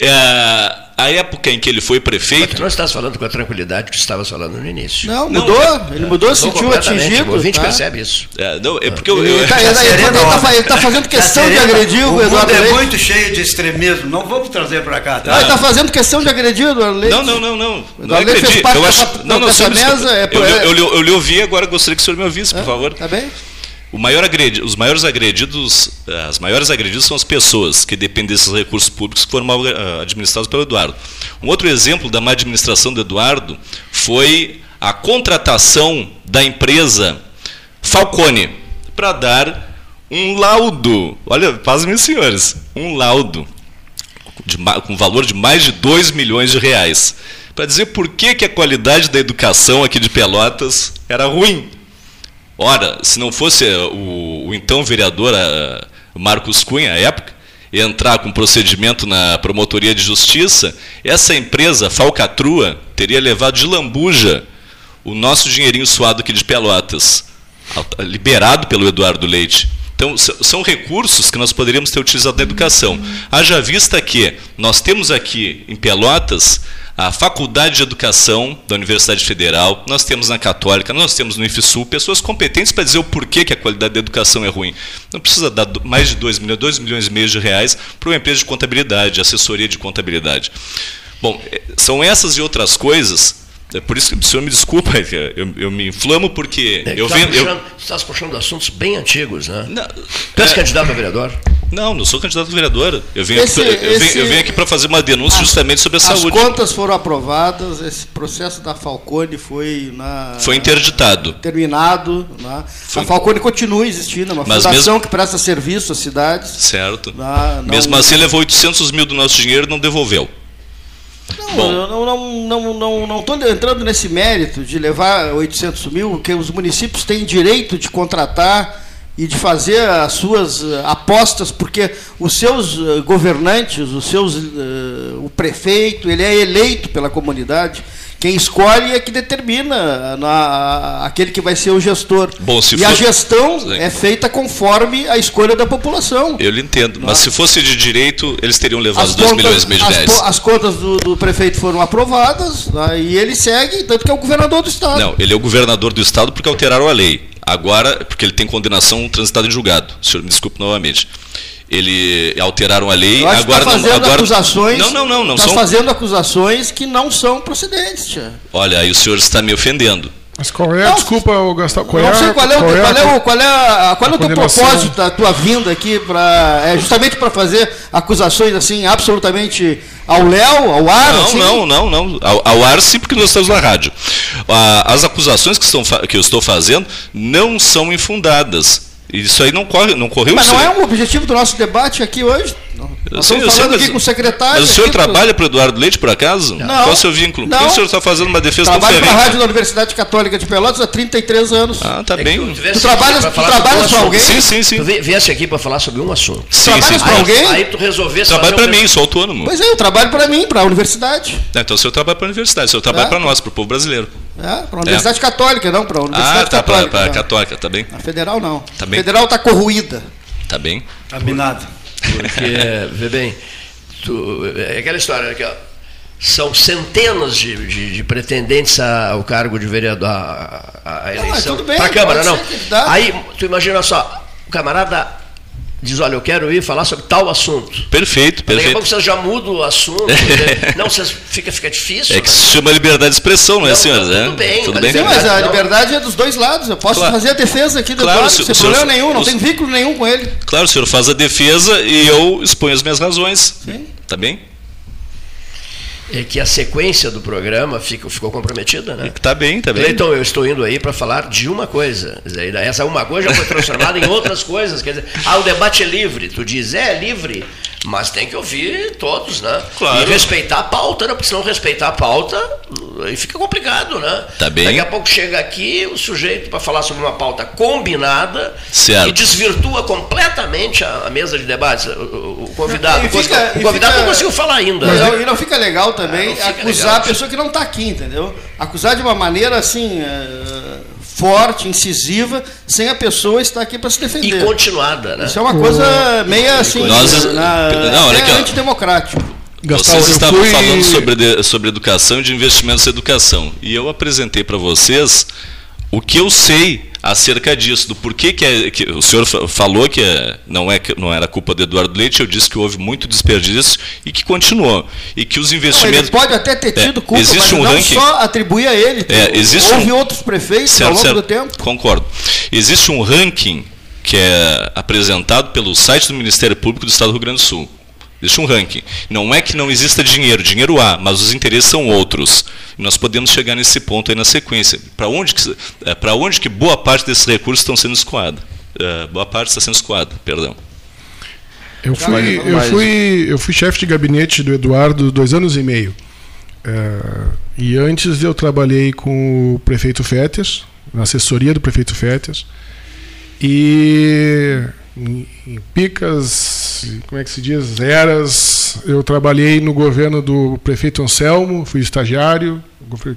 é, a época em que ele foi Mas prefeito. tu não estás falando com a tranquilidade que tu estavas falando no início. Não, Não, mudou. é- ele mudou, se Mudou sentiu atingido. O ouvinte tá? percebe isso. É, não, é porque eu, eu- Ele está tá- tá- tá fazendo questão de agredir o, mundo Eduardo é Leite. muito cheio de extremismo. Não vamos trazer para cá, tá? Ah, ele está fazendo questão de agredir o Eduardo Leite. Não, não, não, não. Não Eduardo Leite fez acredito. parte Eu acho. dessa- Não, não, dessa mesa, é eu, eu, eu, lhe- eu lhe ouvi agora, gostaria que o senhor me ouvisse, por favor. Tá bem? Maior agredi- os maiores agredidos, eh, as maiores agredidos são as pessoas que dependem desses recursos públicos que foram mal eh, administrados pelo Eduardo. Um outro exemplo da má administração do Eduardo foi a contratação da empresa Falcone para dar um laudo. Olha, pasmem senhores, um laudo de com valor de mais de 2 milhões de reais. Para dizer por que, que a qualidade da educação aqui de Pelotas era ruim. Ora, se não fosse eh, o, o então vereador eh, Marcos Cunha, à época, entrar com procedimento na promotoria de justiça, essa empresa, Falcatrua, teria levado de lambuja o nosso dinheirinho suado aqui de Pelotas, liberado pelo Eduardo Leite. Então, são recursos que nós poderíamos ter utilizado na educação. Haja vista que nós temos aqui em Pelotas a Faculdade de Educação da Universidade Federal, nós temos na Católica, nós temos no IFSUL, pessoas competentes para dizer o porquê que a qualidade da educação é ruim. Não precisa dar mais de 2 milhões, 2 milhões e meio de reais para uma empresa de contabilidade, assessoria de contabilidade. Bom, eh, são essas e outras coisas. É por isso que o senhor me desculpa, *laughs* eu, eu me inflamo porque É, eu tu venho. eu- puxando, tu estás puxando assuntos bem antigos, né? Não, Tu és é, candidato a vereador? não, não sou candidato a vereador. Eu venho Esse- aqui, eu esse- eu venho aqui para fazer uma denúncia justamente sobre a As saúde. contas foram aprovadas, esse processo da Falcone foi na, Foi interditado. terminado. Né? Foi- A Falcone continua existindo, é uma Mas fundação mesmo- que presta serviço às cidades. Certo. Ah, não- Mesmo assim, levou 800 mil do nosso dinheiro e não devolveu. Não, Bom. eu não não não não não estou entrando nesse mérito de levar 800 mil, que os municípios têm direito de contratar e de fazer as suas eh, apostas, porque os seus eh, governantes, os seus eh, o prefeito, ele é eleito pela comunidade. Quem escolhe é que determina na- aquele que vai ser o gestor. Bom, se e a for- gestão Sim. é feita conforme a escolha da população. Eu lhe entendo. Mas se fosse de direito, eles teriam levado As 2 contas, milhões e meio de as, reais. po- as contas do, do prefeito foram aprovadas né, e ele segue, tanto que é o governador do estado. Não, ele é o governador do estado porque alteraram a lei. Agora, porque ele tem condenação transitada em julgado. O senhor me desculpe novamente. Ele alteraram a lei, Eu acho agora que está não. fazendo Agora, acusações. Não, não, não, não Está são. fazendo acusações que não são procedentes, tia. Olha, aí o senhor está me ofendendo. Mas qual é, Não, desculpa, o Gastão, qual não é, sei qual é, o, qual é, qual é, o, qual é, a- qual é a o teu propósito da tua vinda aqui para é justamente para fazer acusações assim absolutamente ao léu, ao ar, Não, assim? não, não, não. Ao, ao ar sim, porque nós estamos na rádio. Ah, As acusações que, estão, que eu estou fazendo não são infundadas. Isso aí não, corre, não correu Mas não é um objetivo do nosso debate aqui hoje. Não. Nós Sim, eu estamos sei, falando aqui com o secretário. Mas o senhor aqui, trabalha para o Eduardo Leite, por acaso? Não. Qual é o seu vínculo? Por que Não. o senhor está fazendo uma defesa tão Trabalho para a ferrenha? Rádio da Universidade Católica de Pelotas há 33 anos. Ah, tá É bem. tu trabalhas- sobre trabalhas um alguém? Sim, sim, sim. Tu vi- viesse aqui para falar sobre um assunto. Sim, trabalhas Aí- alguém? Aí tu resolvesse Trabalho para mim, sou autônomo. Pois é, eu trabalho para mim, para a universidade. Ah, Então o senhor trabalha para a universidade, o senhor trabalha É. para nós, para o povo brasileiro. É, para a Universidade Católica, não, para a Ah, Universidade tá, para Católica. a não. católica, tá bem? A federal não. Tá a bem. federal está corroída. Tá bem. Combinado. Porque, vê bem, tu- é aquela história que ó, são centenas de, de- de pretendentes a- ao cargo de vereador, a, a- a eleição. tudo bem, Para a Câmara, não. Aí, tu imagina só, o camarada diz, olha, eu quero ir falar sobre tal assunto. Perfeito, Daqui a pouco perfeito. vocês já mudam o assunto. *laughs* né? não, vocês, fica, fica difícil. É que né? se chama liberdade de expressão, não é, Não, senhores? não, É? tudo bem, Tudo mas bem? Sim, mas a liberdade é dos dois lados. Eu posso Claro. fazer a defesa aqui do Claro, Eduardo, se- sem se- problema nenhum, não tem vínculo nenhum com ele. Claro, o senhor faz a defesa e eu exponho as minhas razões. Sim. Tá bem? É que a sequência do programa fica, ficou comprometida, né? Tá bem, tá bem. Cleiton, eu estou indo aí para falar de uma coisa. Essa uma coisa já foi transformada em outras coisas. Quer dizer, ah, o debate é livre. Tu diz, é, é livre, mas tem que ouvir todos, né? Claro. E respeitar a pauta, né? Porque se não respeitar a pauta, aí fica complicado, né? Tá bem. Daqui a pouco chega aqui o sujeito para falar sobre uma pauta combinada Certo. e desvirtua completamente a, a mesa de debates. O, o- o convidado, E fica- o convidado fica- não conseguiu falar ainda. Mas né? não- e não fica legal também não fica acusar legal. a pessoa que não está aqui, entendeu? Acusar de uma maneira assim eh, forte, incisiva, sem a pessoa estar aqui para se E defender. continuada, né? Isso é uma coisa meio assim, Nós- na, não, olha até aqui, ó. antidemocrático. Vocês estavam fui- falando sobre, de- sobre educação e de investimentos em educação. E eu apresentei para vocês o que eu sei acerca disso, do porquê que, é, que o senhor fa- falou que é- não, é, não era culpa do Eduardo Leite, eu disse que houve muito desperdício e que continuou. E que os Não, ele investimentos. pode até ter É, tido culpa, existe mas um não ranking- só atribuir a ele. É, existe Houve um- outros prefeitos Certo, ao longo certo. do tempo. Concordo. Existe um ranking que é apresentado pelo site do Ministério Público do Estado do Rio Grande do Sul. Existe um ranking. Não é que não exista dinheiro, dinheiro há, mas os interesses são outros. E nós podemos chegar nesse ponto aí na sequência. Para onde, que, é, pra onde que boa parte desses recursos estão sendo escoada? É, boa parte está sendo escoada, perdão. Eu fui, eu fui, eu fui chefe de gabinete do Eduardo dois anos e meio. É, e antes eu trabalhei com o prefeito Fétias, na assessoria do prefeito Fétias. E em, em picas, como é que se diz, eras, eu trabalhei no governo do prefeito Anselmo, fui estagiário,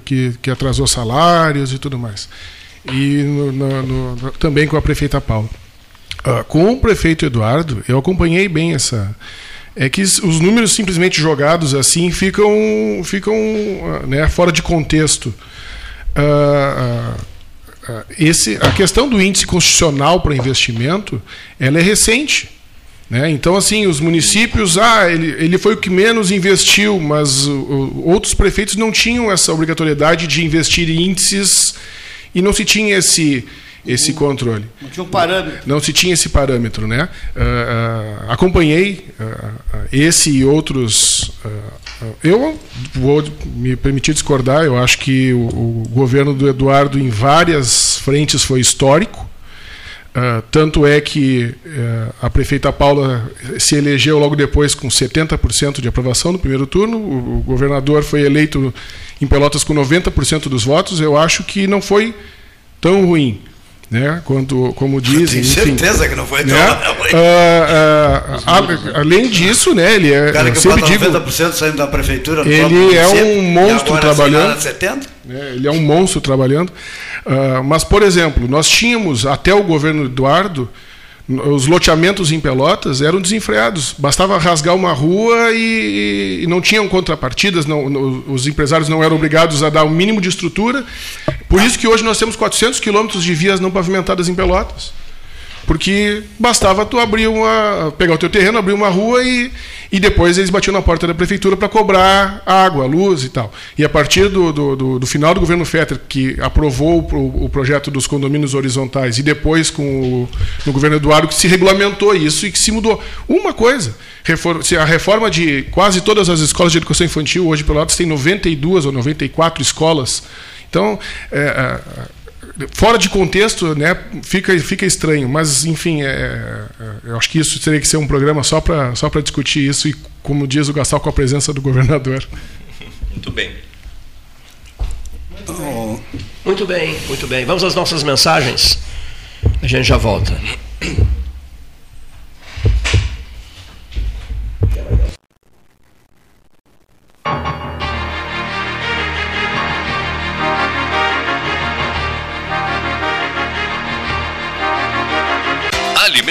que, que atrasou salários e tudo mais. E no- no- no- também com a prefeita Paula. Ah, com o prefeito Eduardo, eu acompanhei bem essa. É que os números simplesmente jogados assim ficam, ficam ah, né, fora de contexto. Ah, esse, a questão do índice constitucional para investimento, ela é recente. Né? Então, assim, os municípios, ah, ele, ele foi o que menos investiu, mas o- outros prefeitos não tinham essa obrigatoriedade de investir em índices e não se tinha esse, esse controle. Não tinha um parâmetro. Não se tinha esse parâmetro, né? Ah, ah, acompanhei ah, esse e outros. eu vou me permitir discordar. Eu acho que o, o governo do Eduardo, em várias frentes, foi histórico. Ah, tanto é que eh, a prefeita Paula se elegeu logo depois com 70% de aprovação no primeiro turno. O, o governador foi eleito em Pelotas com 90% dos votos. Eu acho que não foi tão ruim, né? Quanto, como dizem. Tenho enfim, certeza que não foi né? ruim. Ah, ah, a- além disso, né? Ele é, O cara que sempre digo, 90% saindo da prefeitura. Ele é um monstro trabalhando. sai lá na 70%. né, ele é um monstro trabalhando. Ah, mas, por exemplo, nós tínhamos, até o governo Eduardo, os loteamentos em Pelotas eram desenfreados. Bastava rasgar uma rua e, e não tinham contrapartidas, não- não- os empresários não eram obrigados a dar o mínimo de estrutura. Por isso que hoje nós temos 400 quilômetros de vias não pavimentadas em Pelotas. Porque bastava tu abrir uma. pegar o teu terreno, abrir uma rua e, e depois eles batiam na porta da prefeitura para cobrar água, luz e tal. E a partir do, do, do- do final do governo Fetter, que aprovou o, o projeto dos condomínios horizontais, e depois com o, no governo Eduardo, que se regulamentou isso e que se mudou. Uma coisa, a reforma de quase todas as escolas de educação infantil, hoje Pelotas tem 92 ou 94 escolas. Então, é, é, fora de contexto, né, fica, fica estranho. Mas, enfim, é, é, eu acho que isso teria que ser um programa só para só discutir isso e, como diz o Gastal, com a presença do governador. Muito bem. Muito bem, muito bem. Vamos às nossas mensagens. A gente já volta.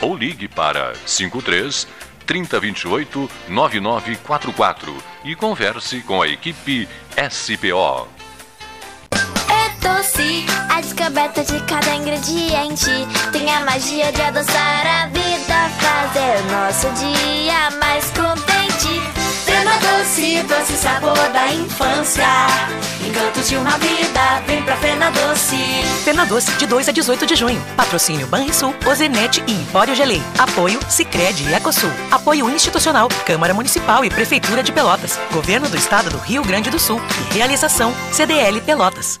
ou ligue para 53 3028 9944 e converse com a equipe SPO. É doce, a descoberta de cada ingrediente tem a magia de adoçar a vida, fazer nosso dia mais contente. Doce, doce sabor da infância. Encantos de uma vida, vem pra Fena Doce. Fena Doce, de 2 a 18 de junho. Patrocínio Banrisul, Ozenete e Empório Gelei. Apoio Sicredi e Ecosul. Apoio institucional, Câmara Municipal e Prefeitura de Pelotas. Governo do Estado do Rio Grande do Sul. E realização CDL Pelotas.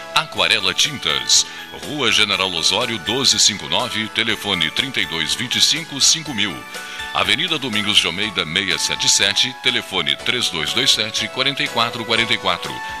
Aquarela Tintas, Rua General Osório 1259, telefone 3225 5000. Avenida Domingos de Almeida 677, telefone 3227 4444.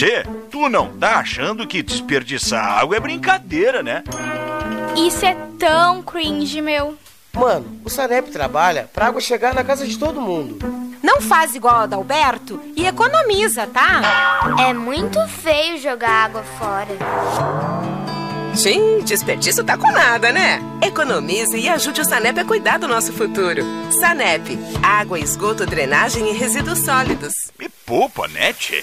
Tchê, tu não tá achando que desperdiçar água é brincadeira, né? Isso é tão cringe, meu. Mano, o Sanep trabalha pra água chegar na casa de todo mundo. Não faz igual a Adalberto e economiza, tá? É muito feio jogar água fora. Sim, desperdício tá com nada, né? Economize e ajude o Sanep a cuidar do nosso futuro. Sanep, água, esgoto, drenagem e resíduos sólidos. Me poupa, né, tchê?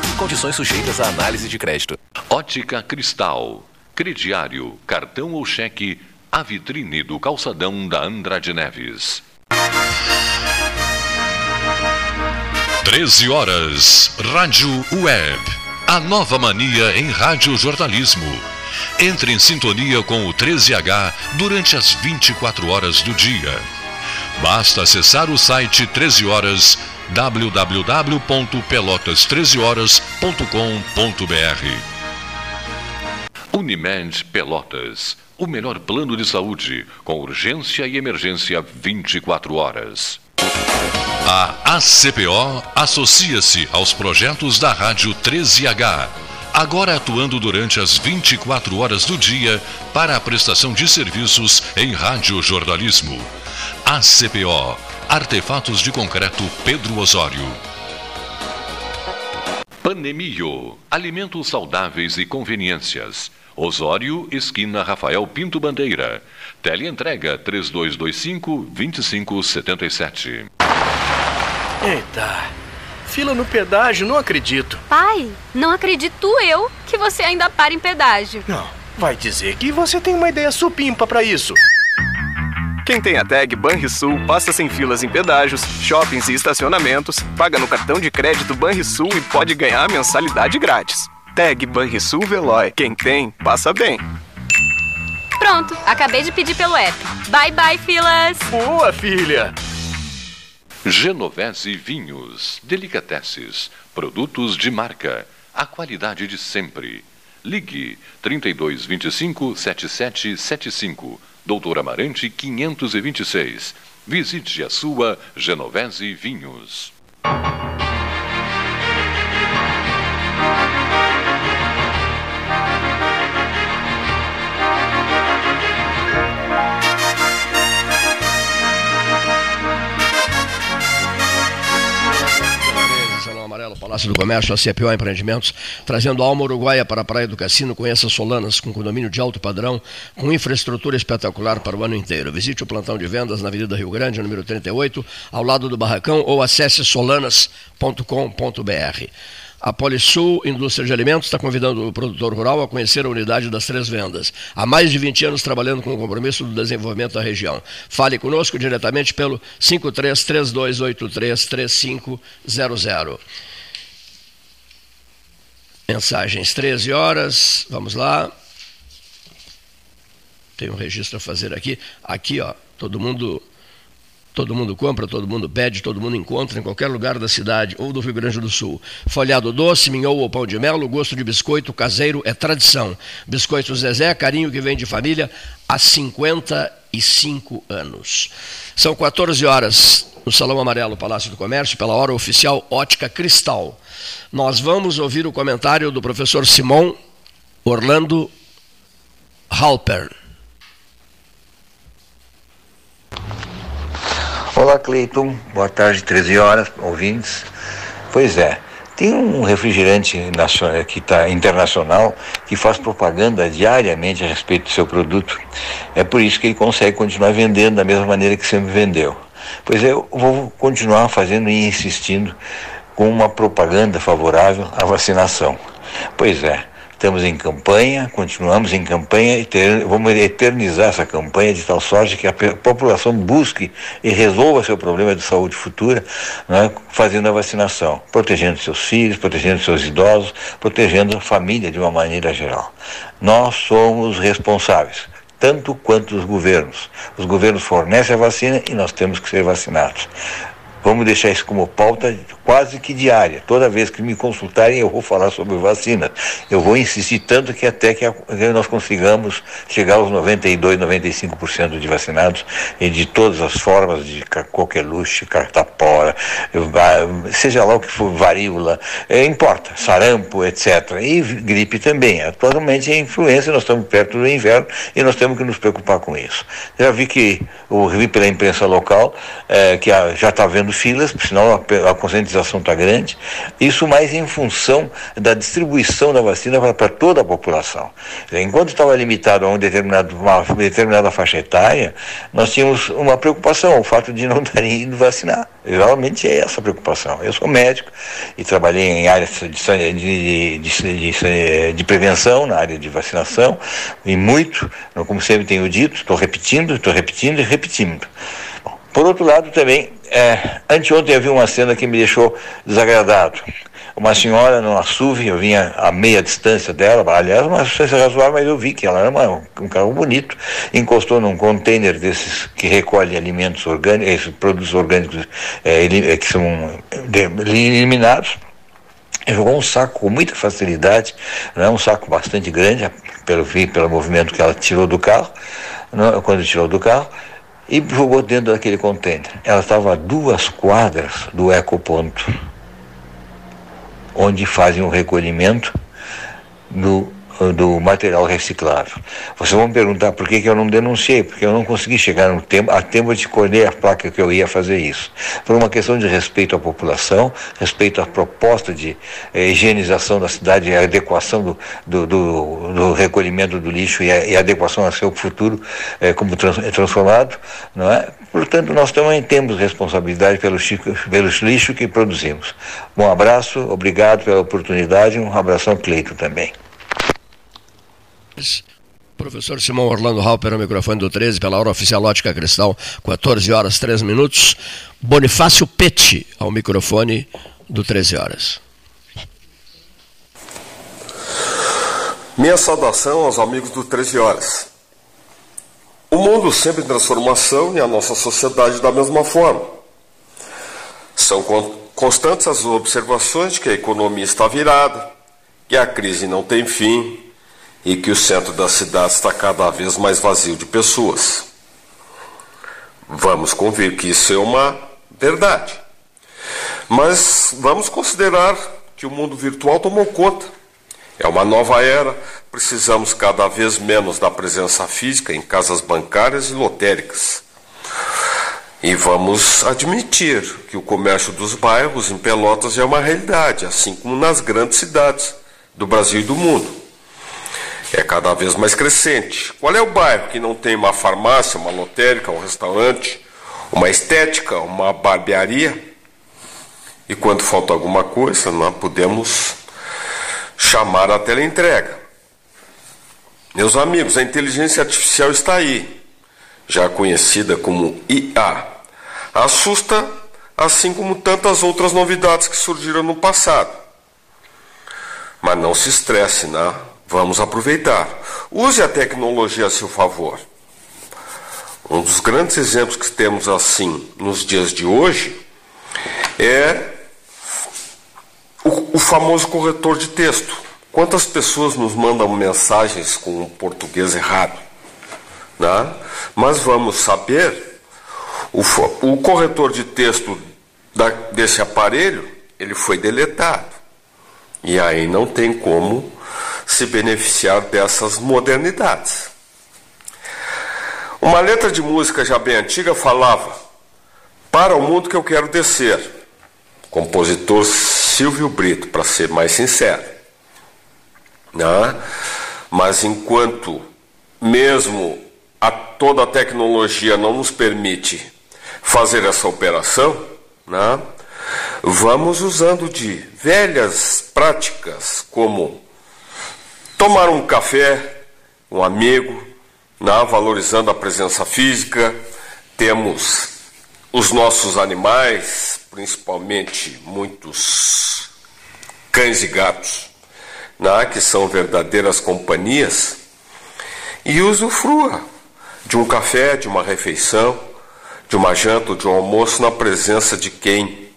Condições sujeitas à análise de crédito. Ótica Cristal. Crediário, cartão ou cheque, a vitrine do calçadão da Andrade Neves. 13 horas. Rádio Web. A nova mania em rádio jornalismo. Entre em sintonia com o 13H durante as 24 horas do dia. Basta acessar o site 13 horas www.pelotas13horas.com.br Unimed Pelotas, o melhor plano de saúde, com urgência e emergência 24 horas. A ACPO associa-se aos projetos da Rádio 13H, agora atuando durante as 24 horas do dia para a prestação de serviços em radiojornalismo. ACPO, Artefatos de Concreto Pedro Osório. Panemio, alimentos saudáveis e conveniências. Osório, esquina Rafael Pinto Bandeira. Teleentrega 3225-2577. Eita, fila no pedágio, não acredito. Pai, não acredito eu que você ainda para em pedágio. Não, vai dizer que você tem uma ideia supimpa para isso. Quem tem a tag Banrisul passa sem filas em pedágios, shoppings e estacionamentos, paga no cartão de crédito Banrisul e pode ganhar mensalidade grátis. Tag Banrisul Veloy. Quem tem, passa bem. Pronto, acabei de pedir pelo app. Bye bye, filas! Boa, filha! Genovese Vinhos, Delicateces, produtos de marca, a qualidade de sempre. Ligue 3225 7775, Doutor Amarante 526. Visite a sua Genovese Vinhos. Palácio do Comércio, a CPO Empreendimentos, trazendo a alma uruguaia para a Praia do Cassino. Conheça Solanas, com condomínio de alto padrão, com infraestrutura espetacular para o ano inteiro. Visite o plantão de vendas na Avenida Rio Grande, número 38, ao lado do Barracão, ou acesse solanas.com.br. A Polisul Indústria de Alimentos está convidando o produtor rural a conhecer a unidade das Três Vendas. Há mais de 20 anos trabalhando com o compromisso do desenvolvimento da região. Fale conosco diretamente pelo 5332833500. Mensagens 13 horas, vamos lá. Tem um registro a fazer aqui. Aqui, ó, todo mundo Todo mundo compra, todo mundo pede, todo mundo encontra em qualquer lugar da cidade ou do Rio Grande do Sul. Folhado doce, minhou ou pão de mel, gosto de biscoito caseiro é tradição. Biscoito Zezé, carinho que vem de família há 55 anos. São 14 horas no Salão Amarelo, Palácio do Comércio, pela hora oficial Ótica Cristal. Nós vamos ouvir o comentário do professor Simon Orlando Halper. Olá, Cleiton. Boa tarde, 13 horas, ouvintes. Pois é, tem um refrigerante que está internacional que faz propaganda diariamente a respeito do seu produto. É por isso que ele consegue continuar vendendo da mesma maneira que sempre vendeu. Pois é, eu vou continuar fazendo e insistindo com uma propaganda favorável à vacinação. Pois é, estamos em campanha, continuamos em campanha e ter, vamos eternizar essa campanha de tal sorte que a população busque e resolva seu problema de saúde futura, né, fazendo a vacinação, protegendo seus filhos, protegendo seus idosos, protegendo a família de uma maneira geral. Nós somos responsáveis tanto quanto os governos. Os governos fornecem a vacina e nós temos que ser vacinados. Vamos deixar isso como pauta quase que diária. Toda vez que me consultarem, eu vou falar sobre vacina. Eu vou insistir tanto que até que nós consigamos chegar aos 92, 95% de vacinados e de todas as formas de coqueluche, cartapora, seja lá o que for, varíola, é, importa, sarampo, etc. E gripe também. Atualmente é influenza, nós estamos perto do inverno e nós temos que nos preocupar com isso. Já vi que, eu vi pela imprensa local, é, que já está havendo filas, senão a, a conscientização está grande. Isso mais em função da distribuição da vacina para toda a população. Enquanto estava limitado a um determinado, uma determinada faixa etária, nós tínhamos uma preocupação, o fato de não *laughs* estarem indo vacinar. Realmente é essa a preocupação. Eu sou médico e trabalhei em áreas de, de, de, de prevenção, na área de vacinação, e muito, como sempre tenho dito, estou repetindo, estou repetindo e repetindo. Por outro lado, também, é, anteontem vi uma cena que me deixou desagradado. Uma senhora no SUV, eu vinha a meia distância dela, aliás, uma distância razoável, mas eu vi que ela era uma, um carro bonito, encostou num container desses que recolhe alimentos orgânicos, produtos orgânicos é, que são eliminados, jogou um saco com muita facilidade, né, um saco bastante grande, pelo, pelo movimento que ela tirou do carro, né, quando tirou do carro, e jogou dentro daquele contêiner. Ela estava a duas quadras do ecoponto, onde fazem o recolhimento do do material reciclável. Vocês vão me perguntar por que, que eu não denunciei, porque eu não consegui chegar no tempo, a tempo de colher a placa que eu ia fazer isso. Por uma questão de respeito à população, respeito à proposta de eh, higienização da cidade adequação do, do, do, do recolhimento do lixo e, a, e adequação ao seu futuro eh, como trans, transformado, não é? Portanto, nós também temos responsabilidade pelo, pelo lixo que produzimos. Um abraço, obrigado pela oportunidade, um abração Cleito também. Professor Simão Orlando Halper, o microfone do 13, pela hora oficial Ótica Cristal, 14 horas 3 minutos. Bonifácio Pete, ao microfone do 13 horas. Minha saudação aos amigos do 13 Horas. O mundo sempre em transformação e a nossa sociedade da mesma forma. São constantes as observações de que a economia está virada, que a crise não tem fim e que o centro da cidade está cada vez mais vazio de pessoas. Vamos convir que isso é uma verdade. Mas vamos considerar que o mundo virtual tomou conta. É uma nova era, precisamos cada vez menos da presença física em casas bancárias e lotéricas. E vamos admitir que o comércio dos bairros em Pelotas é uma realidade, assim como nas grandes cidades do Brasil e do mundo. É cada vez mais crescente. Qual é o bairro que não tem uma farmácia, uma lotérica, um restaurante, uma estética, uma barbearia? E quando falta alguma coisa, nós podemos chamar a teleentrega. Meus amigos, a inteligência artificial está aí, já conhecida como IA. Assusta, assim como tantas outras novidades que surgiram no passado. Mas não se estresse, né? Vamos aproveitar. Use a tecnologia a seu favor. Um dos grandes exemplos que temos assim nos dias de hoje é o, o famoso corretor de texto. Quantas pessoas nos mandam mensagens com o português errado? Né? Mas vamos saber, o, o corretor de texto da, desse aparelho, ele foi deletado. E aí não tem como se beneficiar dessas modernidades. Uma letra de música já bem antiga falava: Para o mundo que eu quero descer. Compositor Silvio Brito, para ser mais sincero. Né? Mas enquanto mesmo a, toda a tecnologia não nos permite fazer essa operação, né? vamos usando de velhas práticas como tomar um café, um amigo, né? valorizando a presença física, temos os nossos animais, principalmente muitos cães e gatos, né, que são verdadeiras companhias, e usufrua de um café, de uma refeição, de uma janta, de um almoço na presença de quem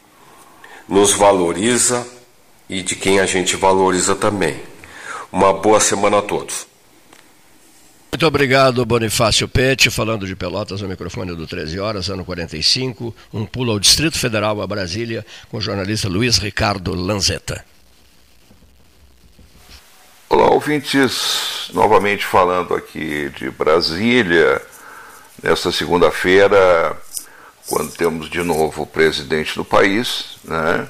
nos valoriza e de quem a gente valoriza também. Uma boa semana a todos. Muito obrigado, Bonifácio Pete, falando de Pelotas no microfone do 13 horas, ano 45, um pulo ao Distrito Federal, a Brasília, com o jornalista Luiz Ricardo Lanzetta. Olá, ouvintes, novamente falando aqui de Brasília, nesta segunda-feira, quando temos de novo o presidente do país, né?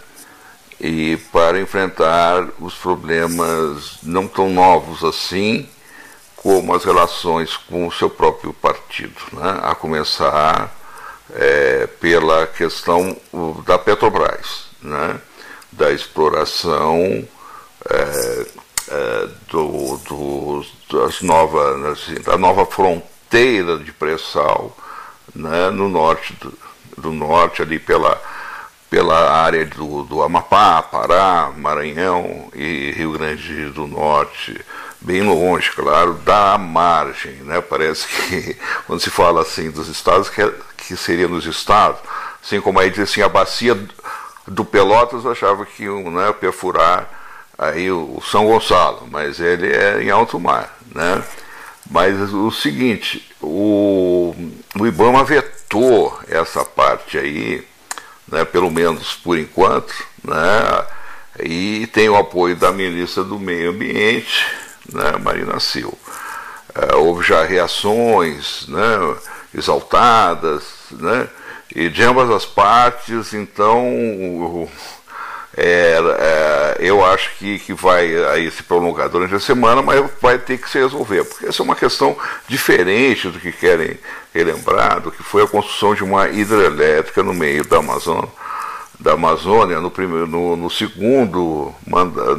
E para enfrentar os problemas não tão novos assim, como as relações com o seu próprio partido, né? a começar é, pela questão da Petrobras, né? da exploração é, é, do, do, das novas, assim, da nova fronteira de pré-sal né? no norte do, do norte ali pela pela área do, do Amapá, Pará, Maranhão e Rio Grande do Norte, bem longe, claro, da margem. Né? Parece que *laughs* quando se fala assim dos estados, que, é, que seria nos estados, assim como aí diz assim, a bacia do Pelotas, achava que iam né, perfurar aí o São Gonçalo, mas ele é em alto mar. Né? Mas o seguinte, o, o Ibama vetou essa parte aí, né, pelo menos por enquanto, né, e tem o apoio da ministra do Meio Ambiente, né, Marina Silva. É, houve já reações né, exaltadas, né, e de ambas as partes, então é, é, eu acho que, que vai aí se prolongar durante a semana, mas vai ter que se resolver, porque essa é uma questão diferente do que querem relembrar, do que foi a construção de uma hidrelétrica no meio da Amazônia da Amazônia no, primeiro, no, no, segundo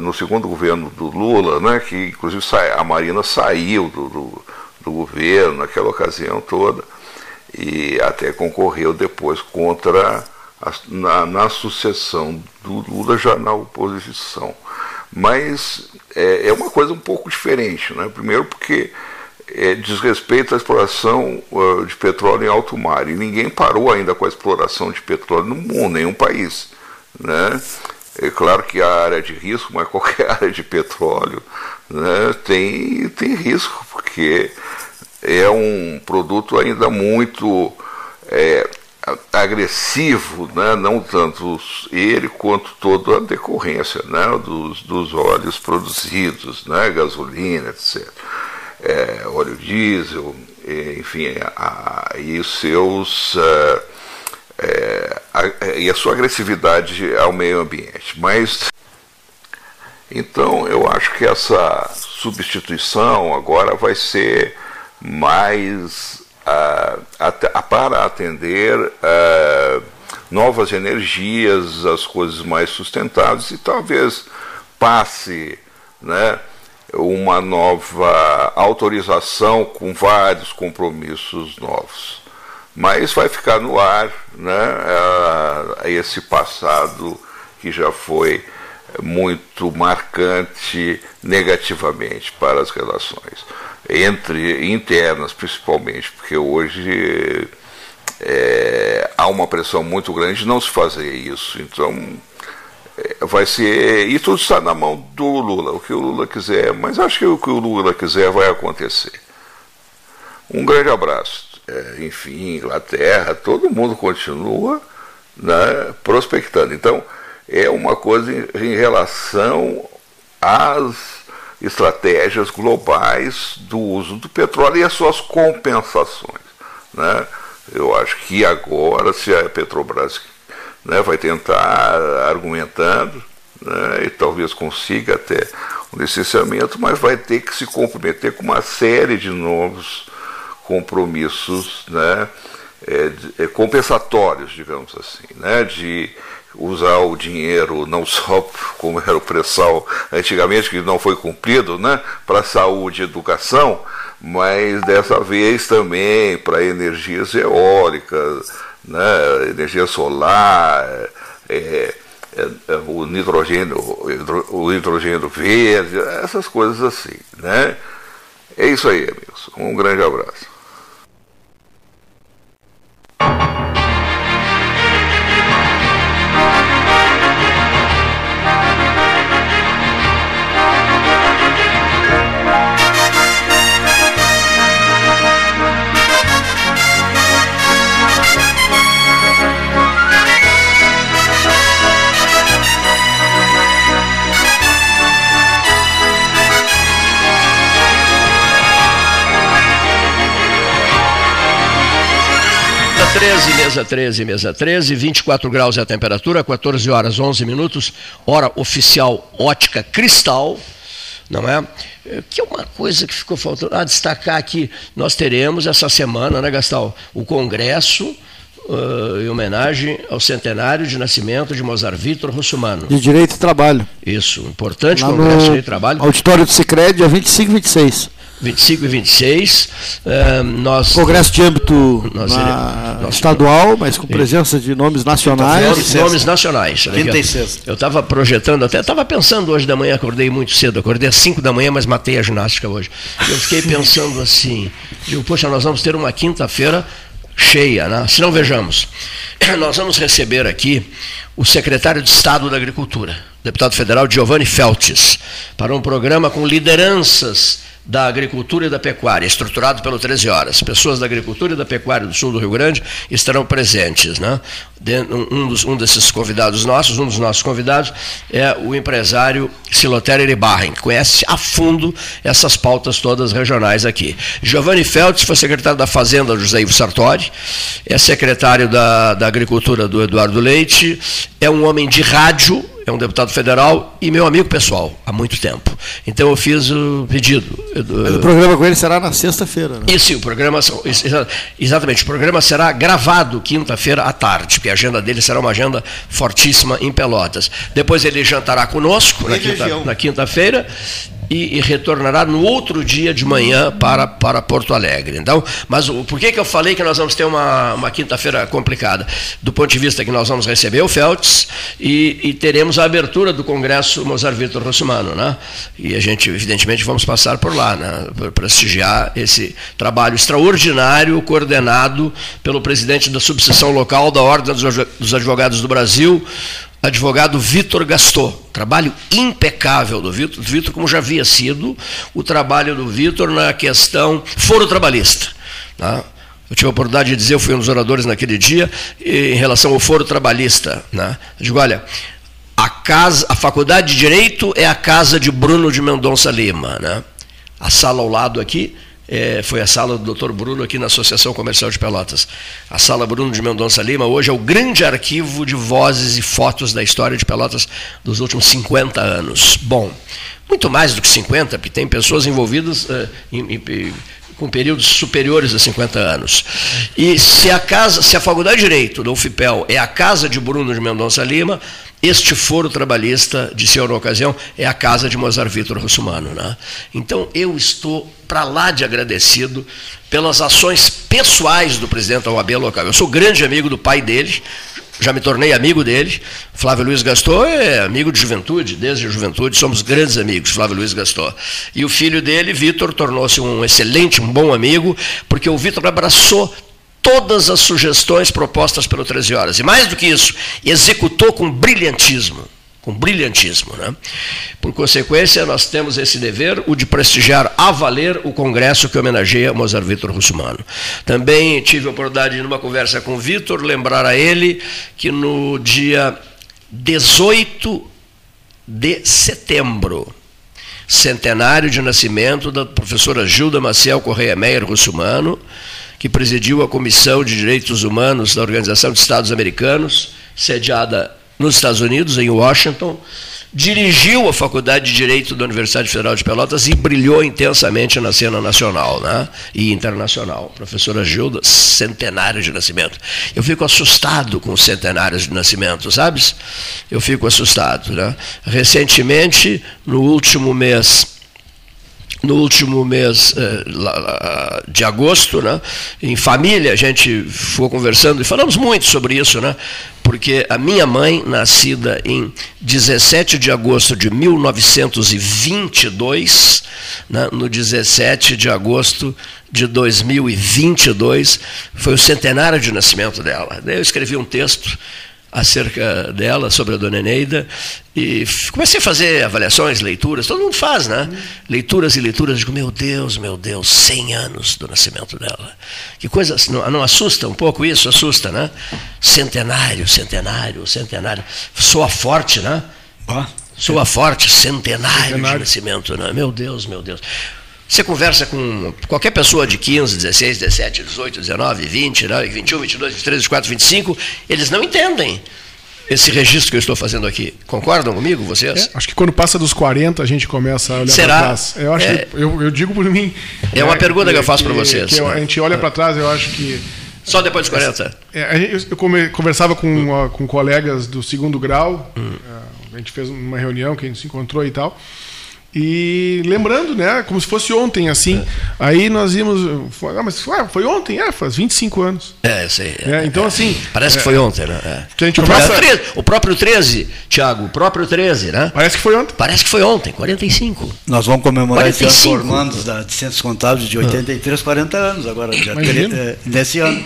no segundo governo do Lula, né, que inclusive a Marina saiu do, do, do governo naquela ocasião toda e até concorreu depois contra na, na, sucessão do Lula já na oposição. Mas é, é uma coisa um pouco diferente, né? primeiro porque é, diz respeito à exploração uh, de petróleo em alto mar. E ninguém parou ainda com a exploração de petróleo no mundo, nenhum país. Né? É claro que a área de risco, mas *laughs* qualquer área de petróleo né, tem, tem risco, porque é um produto ainda muito é, agressivo, né, não tanto ele quanto toda a decorrência né, dos, dos óleos produzidos, né, gasolina, etc é, óleo diesel, enfim, a, e os seus é, é, a, e a sua agressividade ao meio ambiente. Mas então eu acho que essa substituição agora vai ser mais a, a, para atender novas energias, as coisas mais sustentáveis e talvez passe, né? uma nova autorização com vários compromissos novos. Mas vai ficar no ar né, esse passado que já foi muito marcante negativamente para as relações entre internas principalmente porque hoje é, há uma pressão muito grande de não se fazer isso então é, vai ser. E tudo está na mão do Lula, o que o Lula quiser, mas acho que o que o Lula quiser vai acontecer. Um grande abraço. É, enfim, Inglaterra, todo mundo continua né, prospectando. Então, é uma coisa em, em relação às estratégias globais do uso do petróleo e as suas compensações. Né? Eu acho que agora, se a Petrobras né, vai tentar argumentando, né, e talvez consiga até um licenciamento, mas vai ter que se comprometer com uma série de novos compromissos né, é, é, compensatórios, digamos assim, né, de usar o dinheiro não *laughs* só como era o pré-sal antigamente, que não foi cumprido, né, para saúde e educação, mas dessa vez também para energias eólicas, né, energia solar, é, é, é, o nitrogênio, o hidrogênio verde, essas coisas assim, né? É isso aí, amigos. Um grande abraço. 13, mesa 13, mesa 13, 24 graus é a temperatura, 14 horas 11 minutos, hora oficial ótica cristal, não é? Que é uma coisa que ficou faltando. Ah, destacar aqui, nós teremos essa semana, né, Gastal, o Congresso uh, em homenagem ao centenário de nascimento de Mozart Vitor Russumano. De Direito e Trabalho. Isso, importante Lá Congresso de Direito e Trabalho. Auditório do Sicredi dia 25 e 26. 25 e 26. Uh, nós, Congresso de âmbito nós, na, nós, estadual, mas com presença de nomes nacionais. Nomes nacionais. Quinta e sexta. Eu estava projetando, até estava pensando hoje da manhã, acordei muito cedo, acordei às 5 da manhã, mas matei a ginástica hoje. Eu fiquei *laughs* pensando assim, digo, poxa, nós vamos ter uma quinta-feira cheia, né? Se não vejamos, *clears throat* nós vamos receber aqui o secretário de Estado da Agricultura, deputado federal Giovanni Feltes, para um programa com lideranças da Agricultura e da Pecuária, estruturado pelo 13 Horas. Pessoas da Agricultura e da Pecuária do Sul do Rio Grande estarão presentes. Né? Um, dos, um desses convidados nossos, um dos nossos convidados, é o empresário Silotério Iribarren, que conhece a fundo essas pautas todas regionais aqui. Giovanni Feltz foi secretário da Fazenda do José Ivo Sartori, é secretário da, da Agricultura do Eduardo Leite, é um homem de rádio, é um deputado federal e meu amigo pessoal há muito tempo. Então eu fiz o pedido. Mas o programa com ele será na sexta-feira, né? Isso, o programa, exatamente, o programa será gravado quinta-feira à tarde, porque a agenda dele será uma agenda fortíssima em Pelotas. Depois ele jantará conosco na, quinta, na quinta-feira e, e, retornará no outro dia de manhã para, para Porto Alegre. Então, mas o, por que, que eu falei que nós vamos ter uma, uma quinta-feira complicada? Do ponto de vista que nós vamos receber o Feltz e, e teremos a abertura do Congresso Mozart Vitor Russumano, né? E a gente, evidentemente, vamos passar por lá, né? Para prestigiar esse trabalho extraordinário coordenado pelo presidente da subseção local da Ordem dos Advogados do Brasil, advogado Vitor Gastou. Trabalho impecável do Vitor, Vitor, como já havia sido o trabalho do Vitor na questão foro trabalhista. Tá? Eu tive a oportunidade de dizer, eu fui um dos oradores naquele dia, em relação ao foro trabalhista. Né? Eu digo, olha, a, casa, a Faculdade de Direito é a casa de Bruno de Mendonça Lima. Né? A sala ao lado aqui é, foi a sala do Dr. Bruno aqui na Associação Comercial de Pelotas. A sala Bruno de Mendonça Lima hoje é o grande arquivo de vozes e fotos da história de Pelotas dos últimos 50 anos. Bom, muito mais do que 50, porque tem pessoas envolvidas é, em, em, com períodos superiores a 50 anos. E se a casa, se a Faculdade de Direito do UFPEL é a casa de Bruno de Mendonça Lima, este foro trabalhista, disse eu na ocasião, é a casa de Mozart Vitor Russumano. Né? Então eu estou para lá de agradecido pelas ações pessoais do presidente da OAB local. Eu sou grande amigo do pai dele, já me tornei amigo dele. Flávio Luiz Gastou é amigo de juventude, desde a juventude, somos grandes amigos, Flávio Luiz Gastou. E o filho dele, Vitor, tornou-se um excelente, um bom amigo, porque o Vitor abraçou todas as sugestões propostas pelo 13 Horas. E mais do que isso, executou com brilhantismo. Com brilhantismo. Né? Por consequência, nós temos esse dever, o de prestigiar a valer o congresso que homenageia Mozart Vitor Russumano. Também tive a oportunidade, numa conversa com o Vitor, lembrar a ele que no dia 18 de setembro, centenário de nascimento da professora Gilda Maciel Correia Meyer Russumano, que presidiu a Comissão de Direitos Humanos da Organização de Estados Americanos, sediada nos Estados Unidos, em Washington, dirigiu a Faculdade de Direito da Universidade Federal de Pelotas e brilhou intensamente na cena nacional né, e internacional. Professora Gilda, centenário de nascimento. Eu fico assustado com os centenários de nascimento, sabes? Eu fico assustado. Né? Recentemente, no último mês no último mês eh, de agosto, né, em família, a gente foi conversando e falamos muito sobre isso, né, porque a minha mãe, nascida em 17 de agosto de 1922, né, no 17 de agosto de 2022, foi o centenário de nascimento dela. Eu escrevi um texto acerca dela, sobre a dona Eneida, e comecei a fazer avaliações, leituras, todo mundo faz, né? Leituras e leituras, digo, meu Deus, meu Deus, 100 anos do nascimento dela. Que coisa, não, não assusta um pouco isso? Assusta, né? Centenário, centenário, centenário. Soa forte, né? Ah, Soa forte, centenário, centenário de nascimento, né? Meu Deus, meu Deus. Você conversa com qualquer pessoa de 15, 16, 17, 18, 19, 20, né, 21, 22, 23, 24, 25, eles não entendem esse registro que eu estou fazendo aqui. Concordam comigo, vocês? É, acho que quando passa dos 40 a gente começa a olhar para trás. Eu, acho é, eu, eu, digo por mim. É uma é, pergunta que eu faço para vocês. Que a gente olha para trás, eu acho que. Só depois dos 40? É, eu, eu conversava com, hum. com colegas do segundo grau, hum. a gente fez uma reunião que a gente se encontrou e tal. E lembrando, né, como se fosse ontem, assim. É. Aí nós íamos. Ah, mas foi ontem? É, faz 25 anos. É, sei. É, então, assim. Parece que foi ontem, né? Que a gente o, começa... próprio 13, o próprio 13, Tiago, o próprio 13, né? Parece que foi ontem. Parece que foi ontem, 45. Nós vamos comemorar 45. esse ano formandos da, de Centros Contábeis de 83, 40 anos agora, já, é, nesse ano.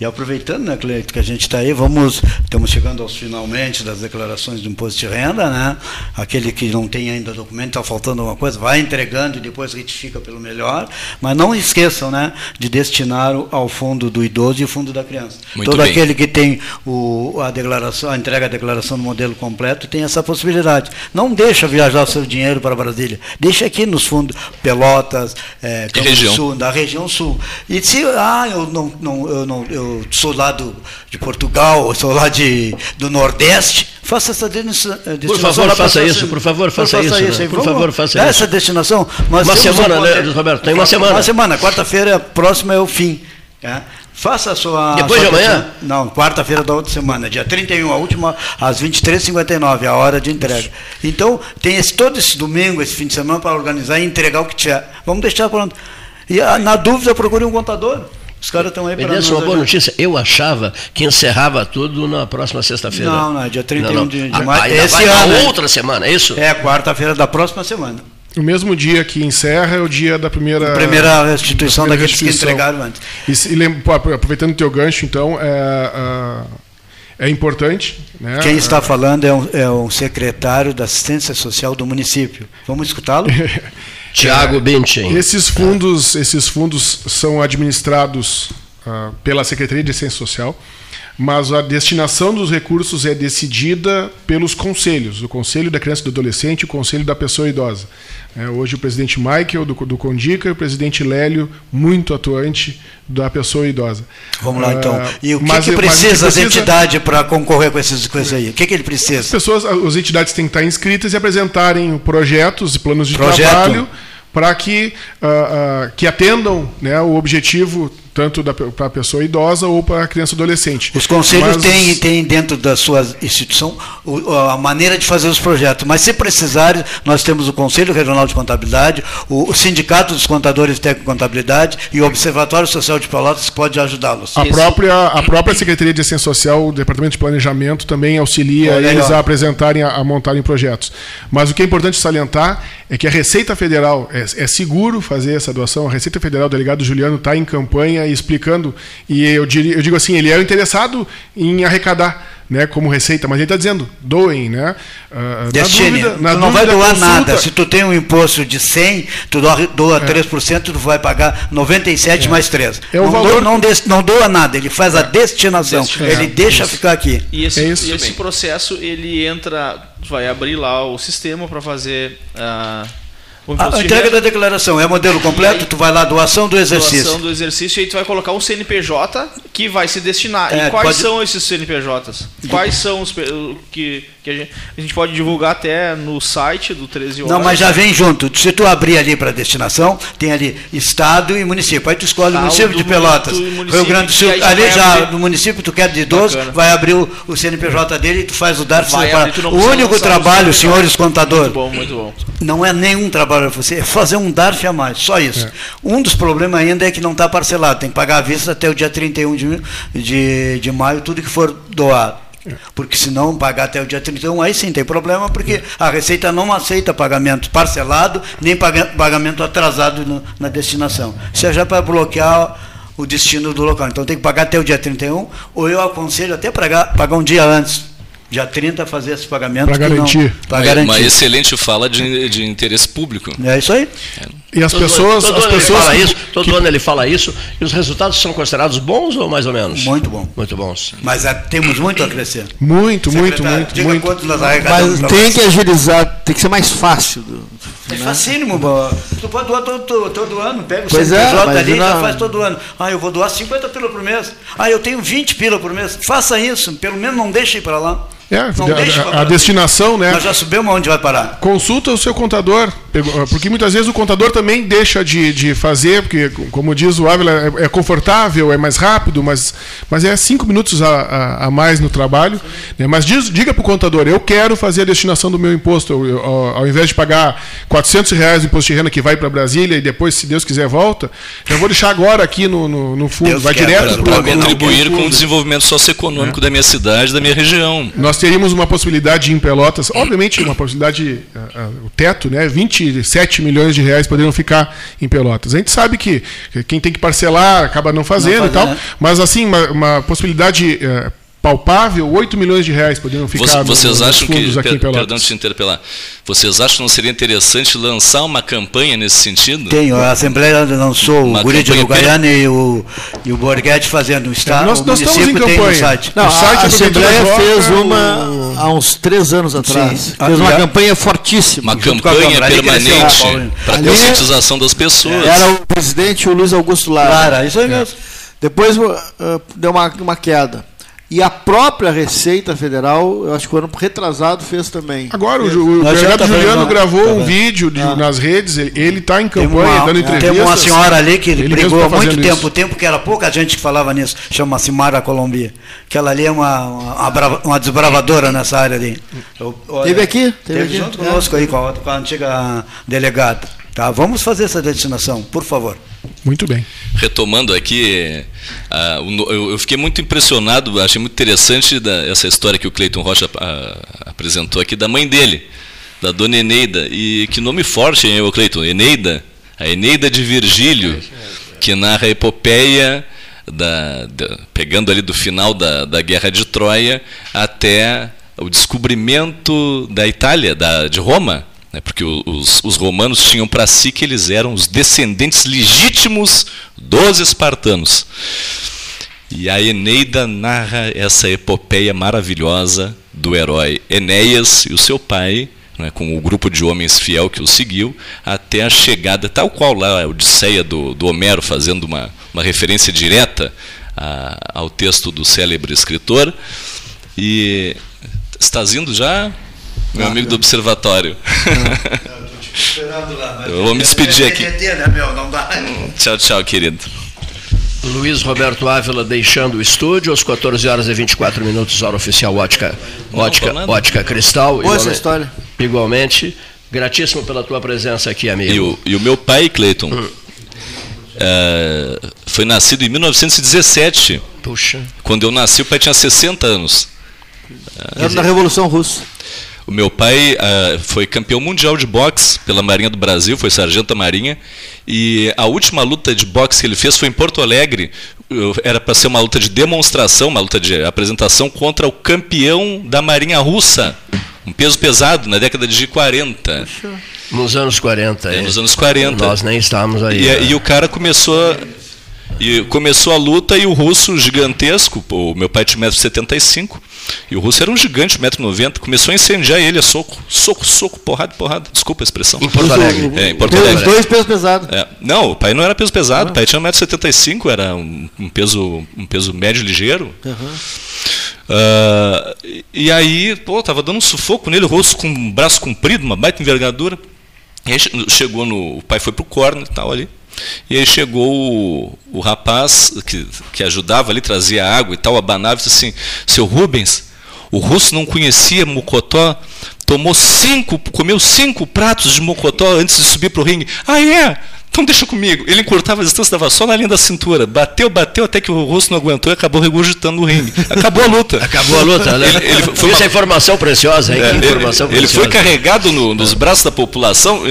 E aproveitando, né, Cleito, que a gente está aí, vamos, estamos chegando aos finalmente das declarações do imposto de renda, né? Aquele que não tem ainda documento, está faltando alguma coisa, vai entregando e depois retifica pelo melhor. Mas não esqueçam, né, de destinar ao fundo do idoso e o fundo da criança. Muito Todo bem. aquele que tem o, a declaração, a entrega da declaração no modelo completo tem essa possibilidade. Não deixa viajar o seu dinheiro para Brasília, deixa aqui nos fundos Pelotas, é, Sul, da região sul. E se ah, eu não, não eu não eu sou lá do, de Portugal, eu sou lá de, do Nordeste, faça essa destinação. Por favor, faça isso, por favor, faça isso. Né? isso por favor, faça isso. Essa destinação. uma semana, um... né, Roberto? Tem uma semana. Uma semana, quarta-feira próxima é o fim. É? Faça a sua. Depois sua de amanhã? Não, quarta-feira da outra semana, dia 31, a última, às 23h59, a hora de entrega. Então, tem esse, todo esse domingo, esse fim de semana, para organizar e entregar o que tiver. Vamos deixar pronto. E ah, na dúvida, procure um contador. Os caras estão aí para desse uma boa notícia. Eu achava que encerrava tudo na próxima sexta-feira. Não, não, é dia 31 Não, não. de, de Ah, maio. Esse ano. hein? outra semana, é isso? É, quarta-feira da próxima semana. O mesmo dia que encerra é o dia da primeira. Primeira restituição da primeira daqueles que restituição. entregaram antes. E, e aproveitando o teu gancho, então, é, é importante. Né, Quem está falando é um, é um secretário da assistência social do município. Vamos escutá-lo? *laughs* Tiago Bintin. Esses fundos, esses fundos são administrados ah, pela Secretaria de Assistência Social, mas a destinação dos recursos é decidida pelos conselhos, o Conselho da Criança e do Adolescente e o Conselho da Pessoa Idosa. É, hoje o presidente Michael do, do Condica e o presidente Lélio, muito atuante da pessoa idosa. Vamos lá, então. Ah, E o que, mas- que precisa as entidades para concorrer com esses coisas aí? O que, que ele precisa? As pessoas, as entidades têm que estar inscritas e apresentarem projetos e planos de Projeto. trabalho para que, ah, ah, que atendam né, o objetivo tanto para a pessoa idosa ou para a criança adolescente. Os conselhos Mas- têm, têm dentro da sua instituição o- a maneira de fazer os projetos, mas se precisarem, nós temos o Conselho Regional de Contabilidade, o, o Sindicato dos Contadores de Técnico e Contabilidade e o Observatório Social de Pelotas que pode ajudá-los. A própria, a própria Secretaria de Assistência Social, o Departamento de Planejamento, também auxilia Olha eles ó. a apresentarem, a, a montarem projetos. Mas o que é importante salientar é que a Receita Federal, é, é seguro fazer essa doação, a Receita Federal, o delegado Juliano está em campanha e explicando, e eu, diria, eu digo assim, ele é o interessado em arrecadar. Né, como receita, mas ele está dizendo, doem, né? Na Destine, dúvida- na tu não vai dúvida, doar consulta- nada. Se tu tem um imposto de 100, tu doa, doa 3%, tu vai pagar 97 mais 3. É o não, valor- doa, não, des- não doa nada, ele faz a destinação. Destinação. Ele deixa Isso. ficar aqui. E esse, É isso e esse processo, ele entra, vai abrir lá o sistema para fazer ah, A entrega da declaração é modelo completo, tu vai lá, doação do exercício. doação do exercício, e aí tu vai colocar um CNPJ que vai se destinar. É, e quais pode- são esses CNPJs? Quais são os que, que a, gente, a gente pode divulgar até no site do 13 horas? Não, mas já vem junto. Se tu abrir ali para destinação, tem ali Estado e município. Aí tu escolhe Ah, o município de Pelotas, município, Rio Grande do Sul. aí Ali já abrir- no município tu quer de idoso, Bacana. vai abrir o, o CNPJ dele e tu faz o DARF O único trabalho, senhores contadores, Muito bom, muito bom. não é nenhum trabalho para você, é fazer um DARF a mais, só isso. Um dos problemas ainda é que não está parcelado, tem que pagar à vista até o dia 31 de, de, de maio, tudo que for doado. Porque se não pagar até o dia 31, aí sim tem problema, porque a Receita não aceita pagamento parcelado, nem paga- pagamento atrasado no- na destinação. Isso é já para bloquear o destino do local. Então tem que pagar até o dia 31, ou eu aconselho até pagar, pagar um dia antes. Dia 30 fazer esse pagamento. Pra que não- garantir. Pra Uma, garantir. uma excelente fala de, de interesse público. É isso aí. E as Todo- pessoas, todo as ano pessoas ele fala que- isso, todo ano ele fala isso, e os resultados são considerados bons ou mais ou menos? Muito bom. Muito bons. Mas é, temos muito a crescer. Muito, muito, Secretário, muito, diga muito. quanto nós arrecadamos Mas tem que agilizar, tem que ser mais fácil. do- É né? facílimo, bo. tu pode doar todo, todo, todo ano, pega o Pois é, CNPJ mas ali e já não- faz todo ano. Ah, eu vou doar 50 pila por mês. Ah, eu tenho 20 pila por mês. Faça isso, pelo menos não deixe ir para lá. É, não a- a, destinação, né? Nós já subimos onde vai parar. Consulta o seu contador, pegou- porque muitas vezes o contador também deixa de, de fazer, porque, como diz o Ávila, é, é confortável, é mais rápido, mas, mas é cinco minutos a, a, a mais no trabalho. né? Mas diz, diga para o contador, eu quero fazer a destinação do meu imposto, eu- eu- ao, invés de pagar 400 reais de imposto de renda que vai para Brasília e depois, se Deus quiser, volta, eu vou deixar agora aqui no, no, no fundo, vai direto Para pro- contribuir com o desenvolvimento socioeconômico da minha cidade, da minha região. Nós teríamos uma possibilidade em Pelotas, obviamente uma possibilidade, ah, ah, o teto, né, 27 milhões de reais poderiam ficar em Pelotas. A gente sabe que que quem tem que parcelar acaba não fazendo Não e tal, mas assim, uma, uma possibilidade eh, palpável, 8 milhões de reais poderiam ficar Você- no- vocês nos acham que, aqui per- perdão de te interpelar, vocês acham que não seria interessante lançar uma campanha nesse sentido? Tem, a Assembleia lançou Uma o Guri de Lugaiana e o, e o Borghetti fazendo o Estado. Nós- o nós estamos em no campanha. site. Não, O a, site a é do Assembleia fez Roca, uma há uns três anos atrás. Sim. Fez uma Ah, campanha fortíssima. Uma a campanha permanente para a conscientização das pessoas. Era o presidente o Luiz Augusto Lara. Lara, isso aí mesmo. Depois uh, deu uma, uma queda. E a própria Receita Federal, eu acho que o ano retrasado fez também. Agora, o, o delegado tá Juliano gravou Tá um vídeo de- Ah. nas redes, ele está em campanha, uma, dando entrevistas. tem uma senhora ali que Ele brigou tá há muito tempo, isso. tempo que era pouca gente que falava nisso, chama Simara Colombia. Que ela ali é uma, uma, uma desbravadora nessa área ali. Eu- olha, Teve aqui? Teve, Teve aqui? junto conosco aí, com a, com a antiga delegada. Tá, vamos fazer essa destinação, por favor. Muito bem. Retomando aqui, ah, eu fiquei muito impressionado, achei muito interessante essa história que o Cleiton Rocha ah, apresentou aqui da mãe dele, da dona Eneida. E que nome forte, hein, Cleiton? Eneida, a Eneida de Virgílio, que narra a epopeia, da, da- pegando ali do final da, da Guerra de Troia até o descobrimento da Itália, da, de Roma, né, porque os, os romanos tinham para si que eles eram os descendentes legítimos dos espartanos. E a Eneida narra essa epopeia maravilhosa do herói Enéas e o seu pai, né, com o grupo de homens fiel que o seguiu, até a chegada, tal qual lá a Odisseia do, do Homero, fazendo uma, uma referência direta a- ao texto do célebre escritor. E estás indo já, meu Ah, amigo do observatório? Esperando lá. Eu vou me despedir aqui. Não. Tchau, tchau, querido. Luiz Roberto Ávila deixando o estúdio às 14 horas e 24 minutos, hora oficial Ótica, ótica, nada. ótica Cristal. Boa essa Igualmente- história. Igualmente, gratíssimo pela tua presença aqui, amigo. E o, e o meu pai, Cleiton, eh, foi nascido em 1917. Puxa. Quando eu nasci, o pai tinha 60 anos. Era na Revolução Russa. O meu pai ah, foi campeão mundial de boxe pela Marinha do Brasil, foi sargento da Marinha. E a última luta de boxe que ele fez foi em Porto Alegre. Era para ser uma luta de demonstração, uma luta de apresentação contra o campeão da Marinha Russa. Um peso pesado, na década de 40. Nos anos 40. É, nos anos 40. Nós nem estávamos aí. E, né? e o cara começou. E começou a luta e o russo gigantesco, o meu pai tinha 1,75m, e o russo era um gigante, 1,90m, começou a incendiar ele a soco, soco, soco, porrada, porrada, desculpa a expressão. Em Porto Alegre. É, em Porto Os Alegre. dois pesos pesados. É, não, o pai não era peso pesado, o pai tinha 1,75m, era um, um peso, um peso médio ligeiro. Ah, e- e aí, pô, tava dando um sufoco nele, o rosto com um braço comprido, uma baita envergadura. E aí che- chegou no. O pai foi pro corner e tal ali. E aí chegou o, o rapaz que, que ajudava ali, trazia água e tal, abanava e disse assim, seu Rubens, o russo não conhecia mocotó, tomou cinco, comeu cinco pratos de mocotó antes de subir pro ringue. Ah, é? Então deixa comigo. Ele encurtava a distância, dava só na linha da cintura. Bateu, bateu, até que o russo não aguentou e acabou regurgitando no ringue. Acabou a luta. *laughs* Acabou a luta, né? Ele, ele foi uma- é informação preciosa, hein? é, Que ele- informação ele, foi carregado no- nos braços da população,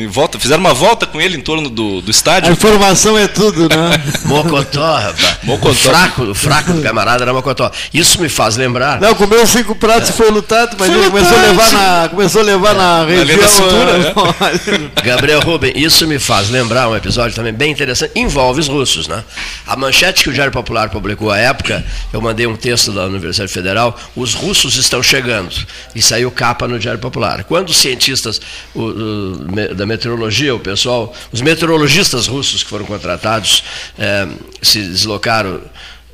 em volta, fizeram uma volta com ele em torno do, do A estádio. informação é tudo, né? *laughs* Mocotó, rapaz. Mocotó. O fraco, o fraco do camarada era Mocotó. Isso me faz lembrar. Não, comeu cinco pratos e foi lutado, mas Foi ele começou a levar na, começou a levar na linha região. da cintura, né? *laughs* Gabriel Rubem, isso me faz lembrar um episódio também bem interessante, envolve os russos, né? A manchete que o Diário Popular publicou à época, eu mandei um texto da Universidade Federal, os russos estão chegando, e saiu capa no Diário Popular. Quando os cientistas o- o, da meteorologia, o pessoal, os meteorologistas russos que foram contratados, eh, se deslocaram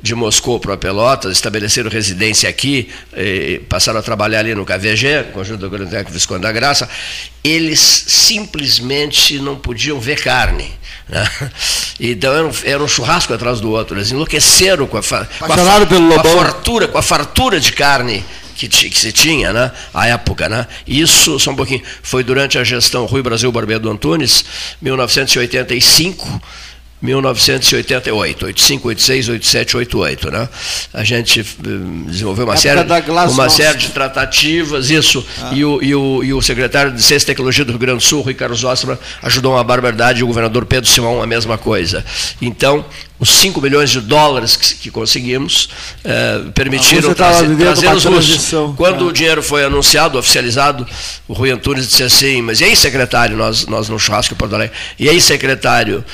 de Moscou para Pelotas, estabeleceram residência aqui, eh, passaram a trabalhar ali no KVG, Conjunto do Biblioteca Visconde da Graça, eles simplesmente não podiam ver carne. né? *laughs* Então era um, era um churrasco atrás do outro, eles enlouqueceram com a, com a, com a fartura, com a fartura de carne que, que se tinha, né? À época, né? Isso, só um pouquinho, foi durante a gestão Rui Brasil Barbeiro Antunes, 1985, 1988, 85, 86, 87, 88, né? A gente eh, desenvolveu uma série, uma série de tratativas, isso, e, o, e, o, e o secretário de Ciência e Tecnologia do Rio Grande do Sul, Ricardo Zostra, ajudou uma barbaridade, e o governador Pedro Simão a mesma coisa. Então, os 5 milhões de dólares que, que conseguimos eh, permitiram estava trazer, trazer os russos. Quando Ah. o dinheiro foi anunciado, oficializado, o Rui Antunes disse assim, mas e aí, secretário, nós, nós no churrasco em Porto Alegre, e aí, secretário,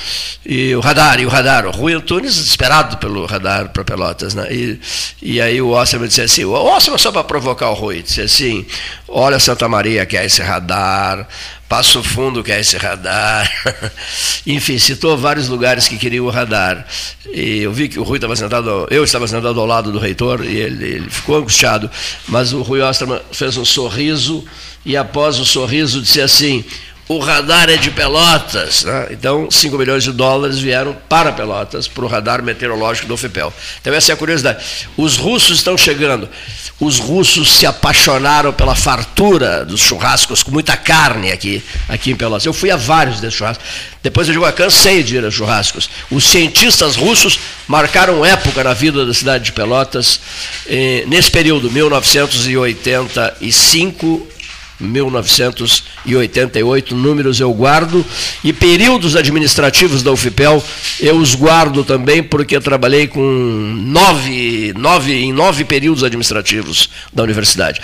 e o radar, e o radar, o Rui Antunes desesperado pelo radar para Pelotas, né? E, e aí o Osserman disse assim, o Osserman só para provocar o Rui, disse assim, olha Santa Maria que é esse radar, Passo Fundo quer esse radar. *laughs* Enfim, citou vários lugares que queriam o radar. E eu vi que o Rui estava sentado, eu estava sentado ao lado do reitor e ele, ele ficou angustiado. Mas o Rui Osterman fez um sorriso e após o sorriso disse assim: o radar é de Pelotas. Né? Então, 5 milhões de dólares vieram para Pelotas, para o radar meteorológico do FIPEL. Então, essa é a curiosidade. Os russos estão chegando. Os russos se apaixonaram pela fartura dos churrascos, com muita carne aqui, aqui em Pelotas. Eu fui a vários desses churrascos. Depois eu digo, eu cansei de ir a churrascos. Os cientistas russos marcaram época na vida da cidade de Pelotas, eh, nesse período, 1985 1988, números eu guardo, e períodos administrativos da UFPEL eu os guardo também, porque trabalhei com nove, nove, em nove períodos administrativos da universidade.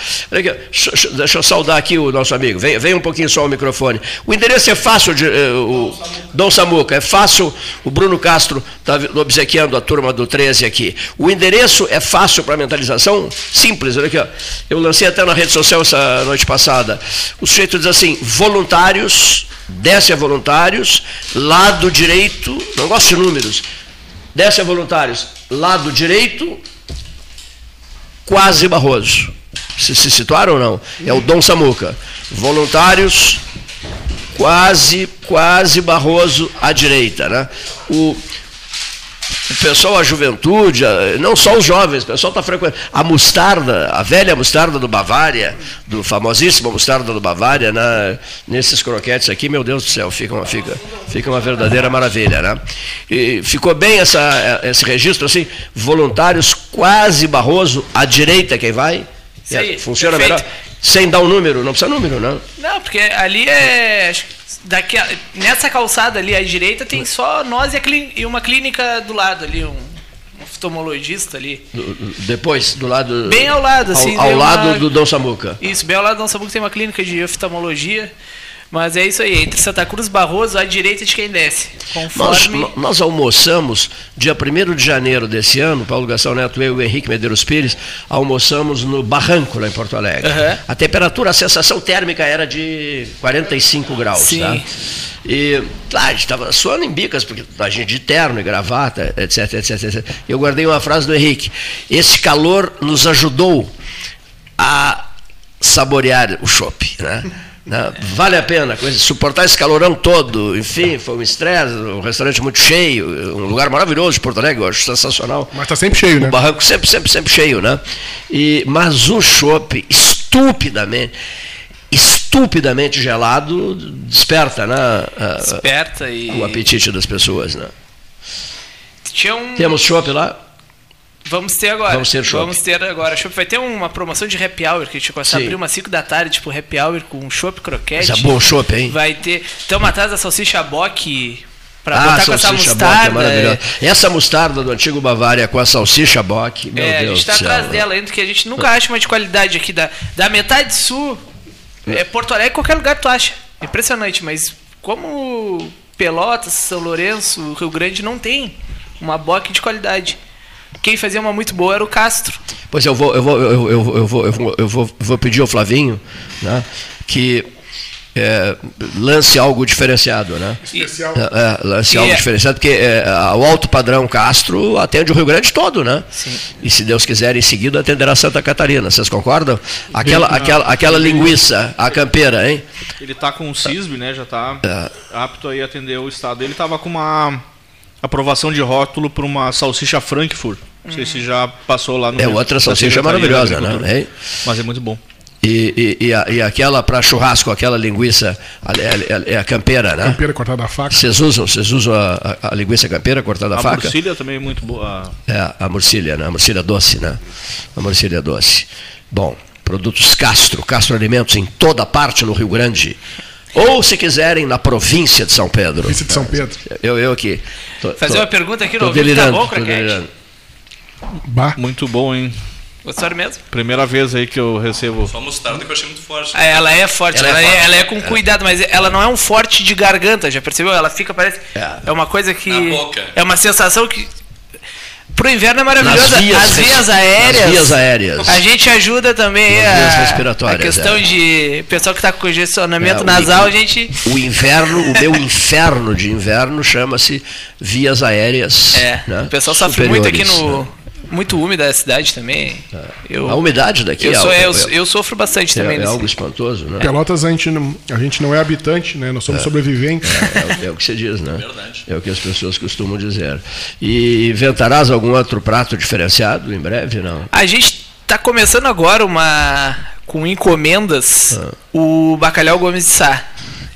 Deixa eu saudar aqui o nosso amigo, vem, vem um pouquinho só o microfone. O endereço é fácil, de, eh, o Dom Samuca, é fácil, o Bruno Castro está obsequiando a turma do 13 aqui. O endereço é fácil para mentalização? Simples, olha aqui, ó. eu lancei até na rede social essa noite passada o sujeito diz assim: voluntários, desce a voluntários, lado direito, não gosto de números, desce a voluntários, lado direito, quase Barroso. Se, se situaram ou não? É o Dom Samuca. Voluntários, quase, quase Barroso à direita. Né? O, o pessoal, a juventude, não só os jovens, o pessoal está frequentando. A mostarda, a velha mostarda do Bavária, do famosíssimo mostarda do Bavária, né, nesses croquetes aqui, meu Deus do céu, fica uma, fica, fica uma verdadeira maravilha. Né? E ficou bem essa, esse registro, assim, voluntários quase Barroso, à direita quem vai? Sim, Funciona perfeito. melhor? Sem dar um número, não precisa número, não. Não, porque ali é. Daqui a- nessa calçada ali à direita tem só nós e, a clí- e uma clínica do lado ali, um, um oftalmologista ali. Do- Depois, do lado. Bem ao lado, assim, Ao, ao lado uma- do Dom Samuca. Isso, bem ao lado do nosso tem uma clínica de oftalmologia. Mas é isso aí, entre Santa Cruz e Barroso, à direita de quem desce. Nós, Conforme. nós almoçamos, dia 1 de janeiro desse ano, Paulo Gastão Neto, eu e o Henrique Medeiros Pires, almoçamos no Barranco, lá em Porto Alegre. Aham. A temperatura, a sensação térmica era de 45 graus. Sim. Tá? E lá, a gente estava suando em bicas, porque a gente de terno e gravata, etc, etc, etc. Eu guardei uma frase do Henrique. Esse calor nos ajudou a saborear o chopp, né? Né? Vale a pena coisa, suportar esse calorão todo. Enfim, foi um estresse, um restaurante muito cheio, um lugar maravilhoso de Porto Alegre, eu acho sensacional. Mas está sempre cheio, né? O barranco sempre, sempre, sempre cheio, né? E, mas o chopp, estupidamente, estupidamente gelado, desperta, né? Desperta e- O apetite das pessoas, né? Tinha um. Temos chopp lá? Vamos ter agora. Vamos ter. Vamos ter agora. Vai ter uma promoção de happy hour que a gente começa a abrir umas 5 da tarde, tipo happy hour com chopp croquete. Mas é bom chopp, hein? Vai ter. Estamos atrás da salsicha bock pra ah, botar com essa bock é mostarda. maravilhosa. Essa mostarda do antigo Bavária com a salsicha bock, meu é, a Deus gente tá céu. atrás dela ainda, que a gente nunca acha uma de qualidade aqui. Da, da metade sul, é Porto Alegre, qualquer lugar tu acha. Impressionante, mas como Pelotas, São Lourenço, Rio Grande não tem uma bock de qualidade. Quem fazia uma muito boa era o Castro. Pois eu vou, eu vou, eu, eu, eu vou, eu vou, eu vou, vou pedir ao Flavinho, né, que é, lance algo diferenciado, né? Especial. É, é, lance E algo é- diferenciado, porque é, o alto padrão Castro atende o Rio Grande todo, né? Sim. E se Deus quiser, em seguida atenderá Santa Catarina. Vocês concordam? Aquela, Bem, aquela, aquela linguiça, a campeira, hein? Ele tá com o CISB, né? Já tá É. apto aí a atender o estado. Ele tava com uma aprovação de rótulo para uma salsicha Frankfurt. Não sei se já passou lá no. É outra salsicha maravilhosa, né? Agricultura. Hein? Mas é muito bom. E, e, e, a- e aquela para churrasco, aquela linguiça, a- é a campeira, né? Campeira cortada a faca. Vocês usam, vocês usam a, a- a linguiça campeira cortada a, a faca? Murcília também é muito boa. É, a morcilha, né? A morcilha doce, né? A morcilha doce. Bom, produtos Castro, Castro Alimentos em toda parte no Rio Grande. Ou, se quiserem, na província de São Pedro. Província de São Pedro. Eu, eu aqui. Tô- Fazer tô- uma pergunta aqui no ouvido, tá bom. Muito bom, hein? Gostaram mesmo? Primeira vez aí que eu recebo. Só mostarda que eu achei muito forte. É, ela é forte, Ela ela, é é, forte. ela é com cuidado, mas ela não é um forte de garganta, já percebeu? Ela fica, parece. É, uma coisa que. Na boca. É uma sensação que. Pro inverno é maravilhoso. Vias as vias aéreas. vias aéreas. A gente ajuda também a, a respiratórias, questão é. de pessoal que tá com congestionamento É, o- nasal, a gente. O inverno, o meu inferno de inverno chama-se vias aéreas. É, né? o pessoal sofre muito aqui no. né? Muito úmida a cidade também. Eu, A umidade daqui eu, é sou- eu, é- eu sofro bastante É, também. é nesse- algo espantoso, né? Pelotas a gente, não, a gente não é habitante, né? Nós somos É. sobreviventes. É, é o que se diz, né? É o que as pessoas costumam dizer. E inventarás algum outro prato diferenciado em breve, não? A gente tá começando agora uma. com encomendas o bacalhau Gomes de Sá.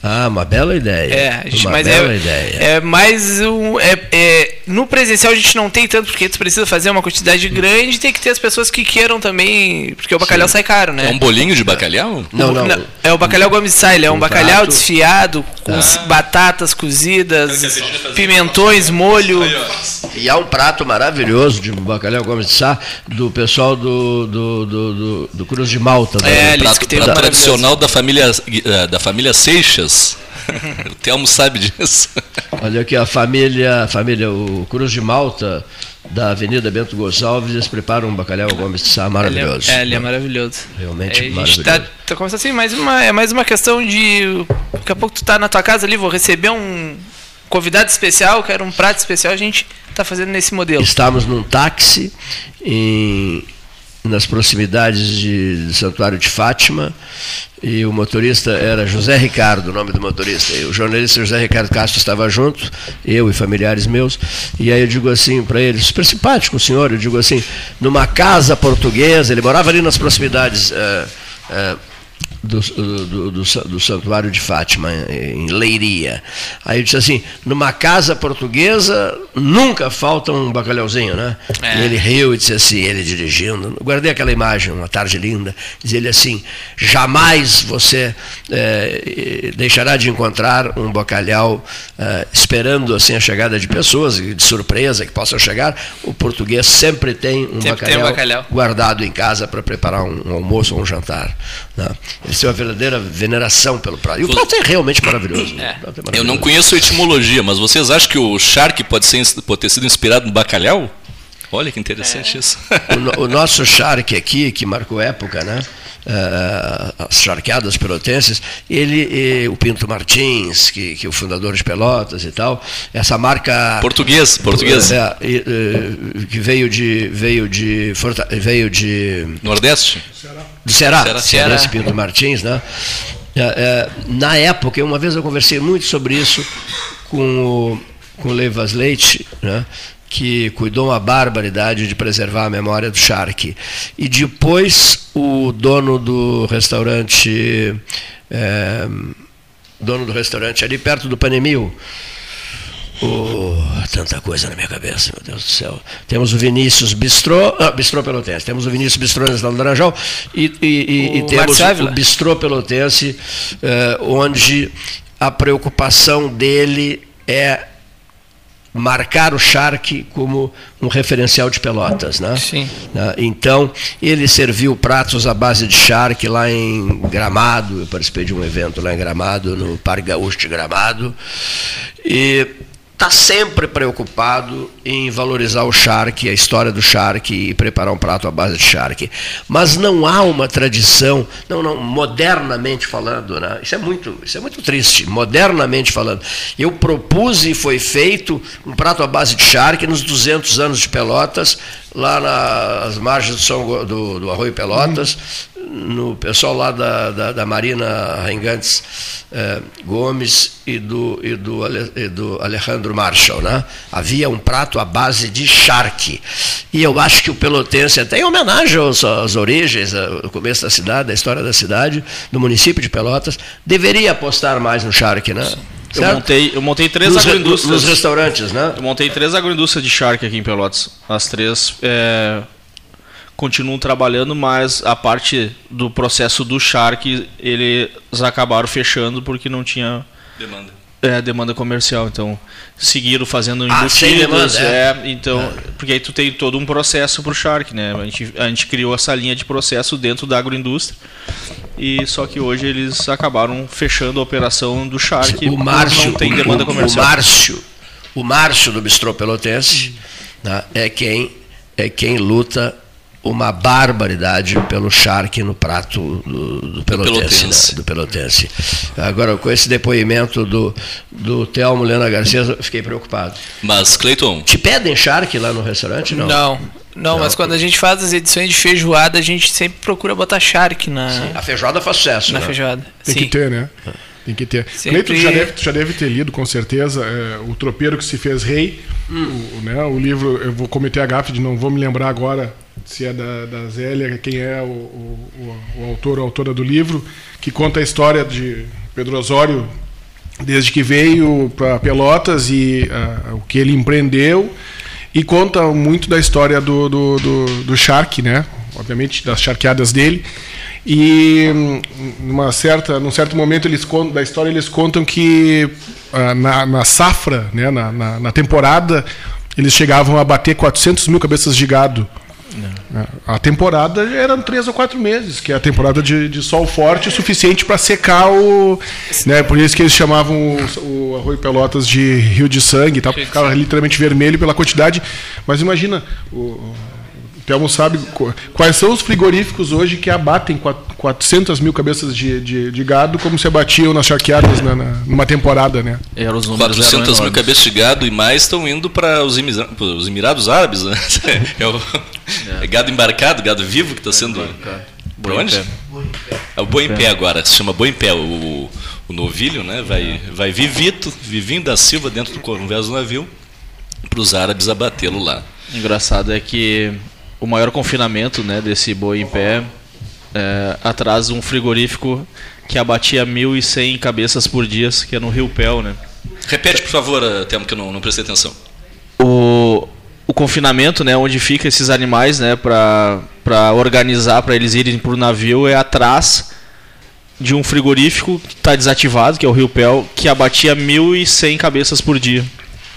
Ah, uma bela ideia. É, gente, uma mas bela é, ideia. é mais um. É, é- no presencial a gente não tem tanto, porque tu precisa fazer uma quantidade grande e tem que ter as pessoas que queiram também, porque o bacalhau sai caro, né? É um bolinho de bacalhau? O- É o bacalhau Gomes de Sá, ele é um, Um bacalhau prato. desfiado, com Ah. batatas cozidas, pimentões, molho. E há um prato maravilhoso de bacalhau Gomes de Sá do pessoal do, do, do, do, do Cruz de Malta. É, né? o prato, prato tradicional da família, eh, da família Seixas. *laughs* o Telmo sabe disso. Olha aqui, a família, a família, o Cruz de Malta, da Avenida Bento Gonçalves, eles preparam um bacalhau Gomes de Sá maravilhoso. Ele é, é, ele é maravilhoso. Realmente É, a gente maravilhoso. tá, tá começando assim, mais uma, é mais uma questão de. Daqui a pouco tu tá na tua casa ali, vou receber um convidado especial, quero um prato especial, a gente tá fazendo nesse modelo. Estávamos num táxi em, nas proximidades de, do Santuário de Fátima e o motorista era José Ricardo, o nome do motorista. E o jornalista José Ricardo Castro estava junto, eu e familiares meus, e aí eu digo assim para ele, super simpático o senhor, eu digo assim, numa casa portuguesa, ele morava ali nas proximidades. eh, eh, do, do, do, do sa- do Santuário de Fátima, em Leiria. Aí eu disse assim: numa casa portuguesa nunca falta um bacalhauzinho, né? É. E ele riu e disse assim: ele dirigindo. Guardei aquela imagem, uma tarde linda. Diz ele assim: jamais você eh, deixará de encontrar um bacalhau eh, esperando assim a chegada de pessoas, de surpresa que possam chegar. O português sempre tem um, Sempre tem bacalhau, um bacalhau. guardado em casa para preparar um, um almoço ou um jantar. Né? Têm uma verdadeira veneração pelo prato. E o prato é realmente maravilhoso. Prato é Eu não maravilhoso. conheço a etimologia, mas vocês acham que o charque pode, ser, pode ter sido inspirado no bacalhau? Olha que interessante isso. O, o nosso charque aqui, que marcou época, né? Eh, as charqueadas pelotenses, ele, eh, o Pinto Martins, que, que é o fundador de Pelotas e tal, essa marca Português, português. É, eh, que veio de veio de veio de Nordeste? do Ceará, Ceará. Ceará. Ceará. Pinto Martins, né? É, é, na época, uma vez eu conversei muito sobre isso com o, com o Leivas Leite, né? Que cuidou uma barbaridade de preservar a memória do Shark. E depois o dono do restaurante, é, dono do restaurante ali perto do Panemil, Oh, tanta coisa na minha cabeça, meu Deus do céu. Temos o Vinícius Bistrô, ah, Bistrô Pelotense, temos o Vinícius Bistrô cidade do Laranjal e, e- e- e temos o Bistrô Pelotense, eh, onde a preocupação dele é marcar o Shark como um referencial de Pelotas, né? Sim. Né? Então, ele serviu pratos à base de Shark lá em Gramado, eu participei de um evento lá em Gramado, no Parque Gaúcho de Gramado, e está sempre preocupado em valorizar o Shark, a história do Shark e preparar um prato à base de Shark. Mas não há uma tradição, não, não, modernamente falando, né? isso, é muito, isso é muito triste, modernamente falando. Eu propus e foi feito um prato à base de Shark nos 200 anos de Pelotas, lá nas margens do, São, do, do Arroio Pelotas, no pessoal lá da, da, da Marina Rengantes eh, Gomes e do, e, do, e do Alejandro Marshall. Né? Havia um prato à base de charque. E eu acho que o Pelotense, até em homenagem aos- às origens, ao começo da cidade, da história da cidade, do município de Pelotas, deveria apostar mais no charque. Né? Eu Certo? montei, eu montei três Nos re- agroindústrias. nos restaurantes, né? Eu montei três agroindústrias de charque aqui em Pelotas. As três é, continuam trabalhando, mas a parte do processo do charque, eles acabaram fechando porque não tinha Demanda. É, demanda comercial. Então, seguiram fazendo Ah, embutidos. demanda, é, é. então, Porque aí tu tem todo um processo para o Shark, né? A gente, a gente criou essa linha de processo dentro da agroindústria. E só que hoje eles acabaram fechando a operação do Shark o Márcio, não tem demanda o, comercial. O Márcio, o Márcio do Bistrô Pelotense, né, é quem é quem luta uma barbaridade pelo charque no prato do, do Pelotense. Pelotense. Né? Do Pelotense. Agora, com esse depoimento do, do Telmo Lena Garcia, eu fiquei preocupado. Mas, Cleiton. Te pedem charque lá no restaurante? Não. Não. Não, mas quando a gente faz as edições de feijoada, a gente sempre procura botar charque na. Sim, a feijoada faz sucesso. Na né? feijoada. Tem Sim. que ter, né? Tem que ter. Sempre- Cleiton, tu já deve, tu já deve ter lido, com certeza, é, O Tropeiro que se fez rei. O, né, o livro, eu vou cometer a gafe de não vou me lembrar agora se é da, da Zélia, quem é o, o, o- autor ou autora do livro, que conta a história de Pedro Osório desde que veio para Pelotas e o que ele empreendeu e conta muito da história do, do, do, do Shark, né? Obviamente das charqueadas dele. E hum, numa certa, num certo momento eles contam, da história eles contam que ah, na, na safra, né, na, na, na temporada, eles chegavam a bater 400 mil cabeças de gado. né? A temporada eram três ou quatro meses, que é a temporada de, de sol forte o suficiente para secar o. Né, por isso que eles chamavam o, o Arroio Pelotas de Rio de Sangue tal, porque ficava literalmente vermelho pela quantidade. Mas imagina, o Telmo sabe qu- quais são os frigoríficos hoje que abatem quat- 400 mil cabeças de, de, de gado, como se abatiam nas charqueadas na, na- numa temporada, né? Eram os números 400 eram mil cabeças de gado e mais estão indo para os, os Emirados Árabes, né? *laughs* É, o, é gado embarcado, gado vivo que está sendo. Para onde? É o boi em pé agora, se chama boi em pé. O, o novilho, né? Vai, vai vivito, vivinho da Silva dentro do convés do navio, para os árabes abatê-lo lá. Engraçado é que o maior confinamento né, desse boi em pé é atrás de um frigorífico que abatia 1.100 cabeças por dia, que é no Rio Pel, né? Repete, por favor, eh, Telmo, que eu não, não prestei atenção. o, o confinamento, né, onde fica esses animais, né, para para organizar para eles irem para o navio é atrás de um frigorífico que está desativado, que é o Rio Pel, que abatia 1.100 cabeças por dia.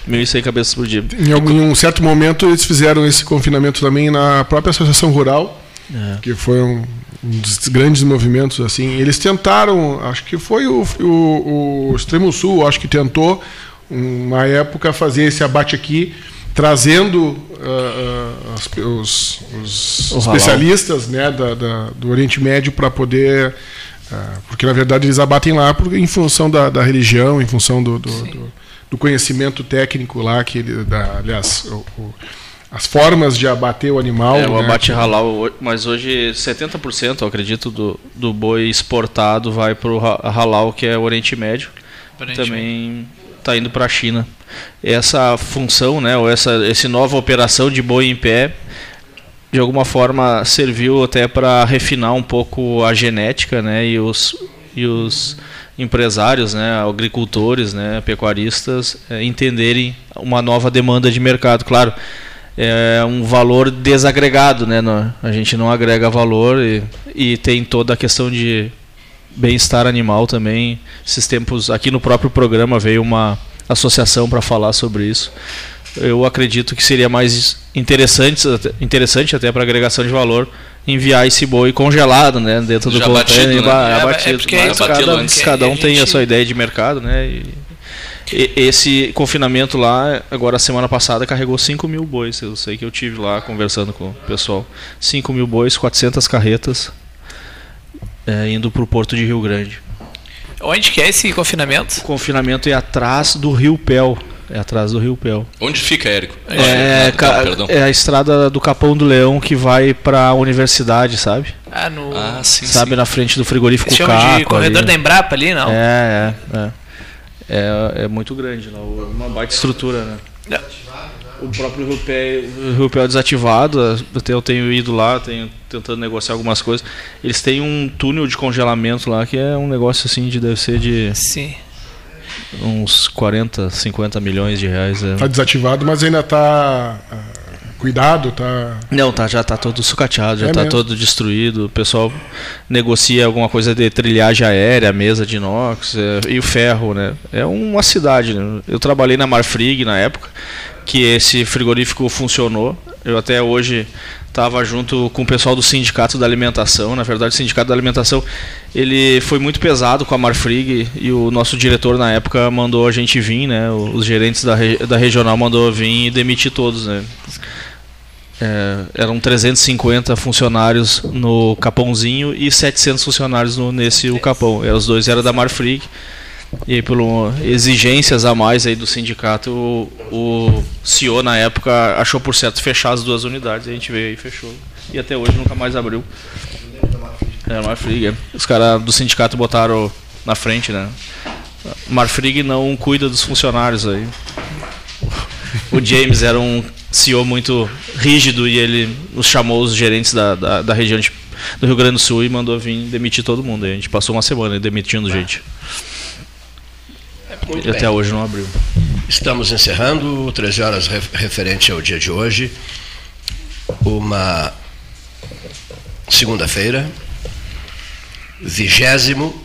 1.100 cabeças por dia. Em algum em um certo momento eles fizeram esse confinamento também na própria Associação Rural, É. que foi um, um dos grandes movimentos assim. Eles tentaram, acho que foi o, o, o Extremo Sul, acho que tentou uma época fazer esse abate aqui, trazendo ah, as- os, os especialistas né, da, da- do Oriente Médio para poder ah, porque na verdade eles abatem lá por, em função da, da religião, em função do, do, do- do conhecimento técnico lá, que ele, da, aliás, o- o- as formas de abater o animal. É, o né, abate que- halal, mas hoje 70%, eu acredito, do, do boi exportado vai para o halal, que é o Oriente Médio. Oriente Também está indo para a China. Essa função, né, ou essa, essa nova operação de boi em pé, de alguma forma serviu até para refinar um pouco a genética, né, e os, e os empresários, né, agricultores, né, pecuaristas eh, entenderem uma nova demanda de mercado. Claro, é um valor desagregado, né? a gente não agrega valor e, e tem toda a questão de bem-estar animal também. Esses tempos, aqui no próprio programa veio uma associação para falar sobre isso. Eu acredito que seria mais interessante, interessante até para agregação de valor enviar esse boi congelado, né, dentro do Já container, abatido, né? ba- É, é abatido. porque Mas cada, cada um tem a sua ideia de mercado, né? E, e- esse confinamento lá, agora semana passada, carregou 5 mil bois. Eu sei que eu tive lá conversando com o pessoal. 5 mil bois, 400 carretas é, indo para o porto de Rio Grande. Onde que é esse confinamento? O confinamento é atrás do Rio Pel. É atrás do Rio Pel. Onde fica, Érico? É, Ah, ca- perdão. é a estrada do Capão do Leão que vai para a universidade, sabe? Ah, no. Ah, sim, sabe, sim. na frente do frigorífico Eles chamam de Caco. corredor ali. da Embrapa ali, não? É, é, é. É, é muito grande lá, o- uma baita estrutura, né? O próprio Rio Pé, o Rio Pé é desativado, até eu tenho ido lá, tenho tentando negociar algumas coisas. Eles têm um túnel de congelamento lá que é um negócio assim de deve ser de Sim. Uns 40, 50 milhões de reais. é. Está desativado, mas ainda está cuidado, tá. Não, tá, já tá todo sucateado, já É tá mesmo. todo destruído. O pessoal negocia alguma coisa de trilhagem aérea, mesa de inox é, e o ferro, né? É uma cidade. Né? Eu trabalhei na Marfrig na época que esse frigorífico funcionou. Eu até hoje estava junto com o pessoal do Sindicato da Alimentação. Na verdade, o Sindicato da Alimentação ele foi muito pesado com a Marfrig e o nosso diretor na época mandou a gente vir, né? Os gerentes da, da regional mandou vir e demitir todos, né? É, eram 350 funcionários no Capãozinho e 700 funcionários no, nesse o Capão. Os dois eram da Marfrig. E aí, por exigências a mais aí do sindicato, o, o CEO na época achou por certo fechar as duas unidades. A gente veio e fechou. E até hoje nunca mais abriu. É, Marfrig. É. Os caras do sindicato botaram na frente, né? Marfrig não cuida dos funcionários aí. O James era um CEO muito rígido e ele nos chamou os gerentes da, da, da região de, do Rio Grande do Sul e mandou vir demitir todo mundo. a gente passou uma semana demitindo gente. Muito e até bem. hoje não abriu. Estamos encerrando 13 horas ref- referente ao dia de hoje. Uma segunda-feira, vigésimo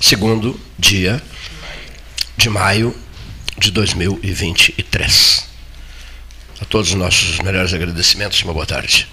segundo dia de maio de 2023. A todos os nossos melhores agradecimentos. Uma boa tarde.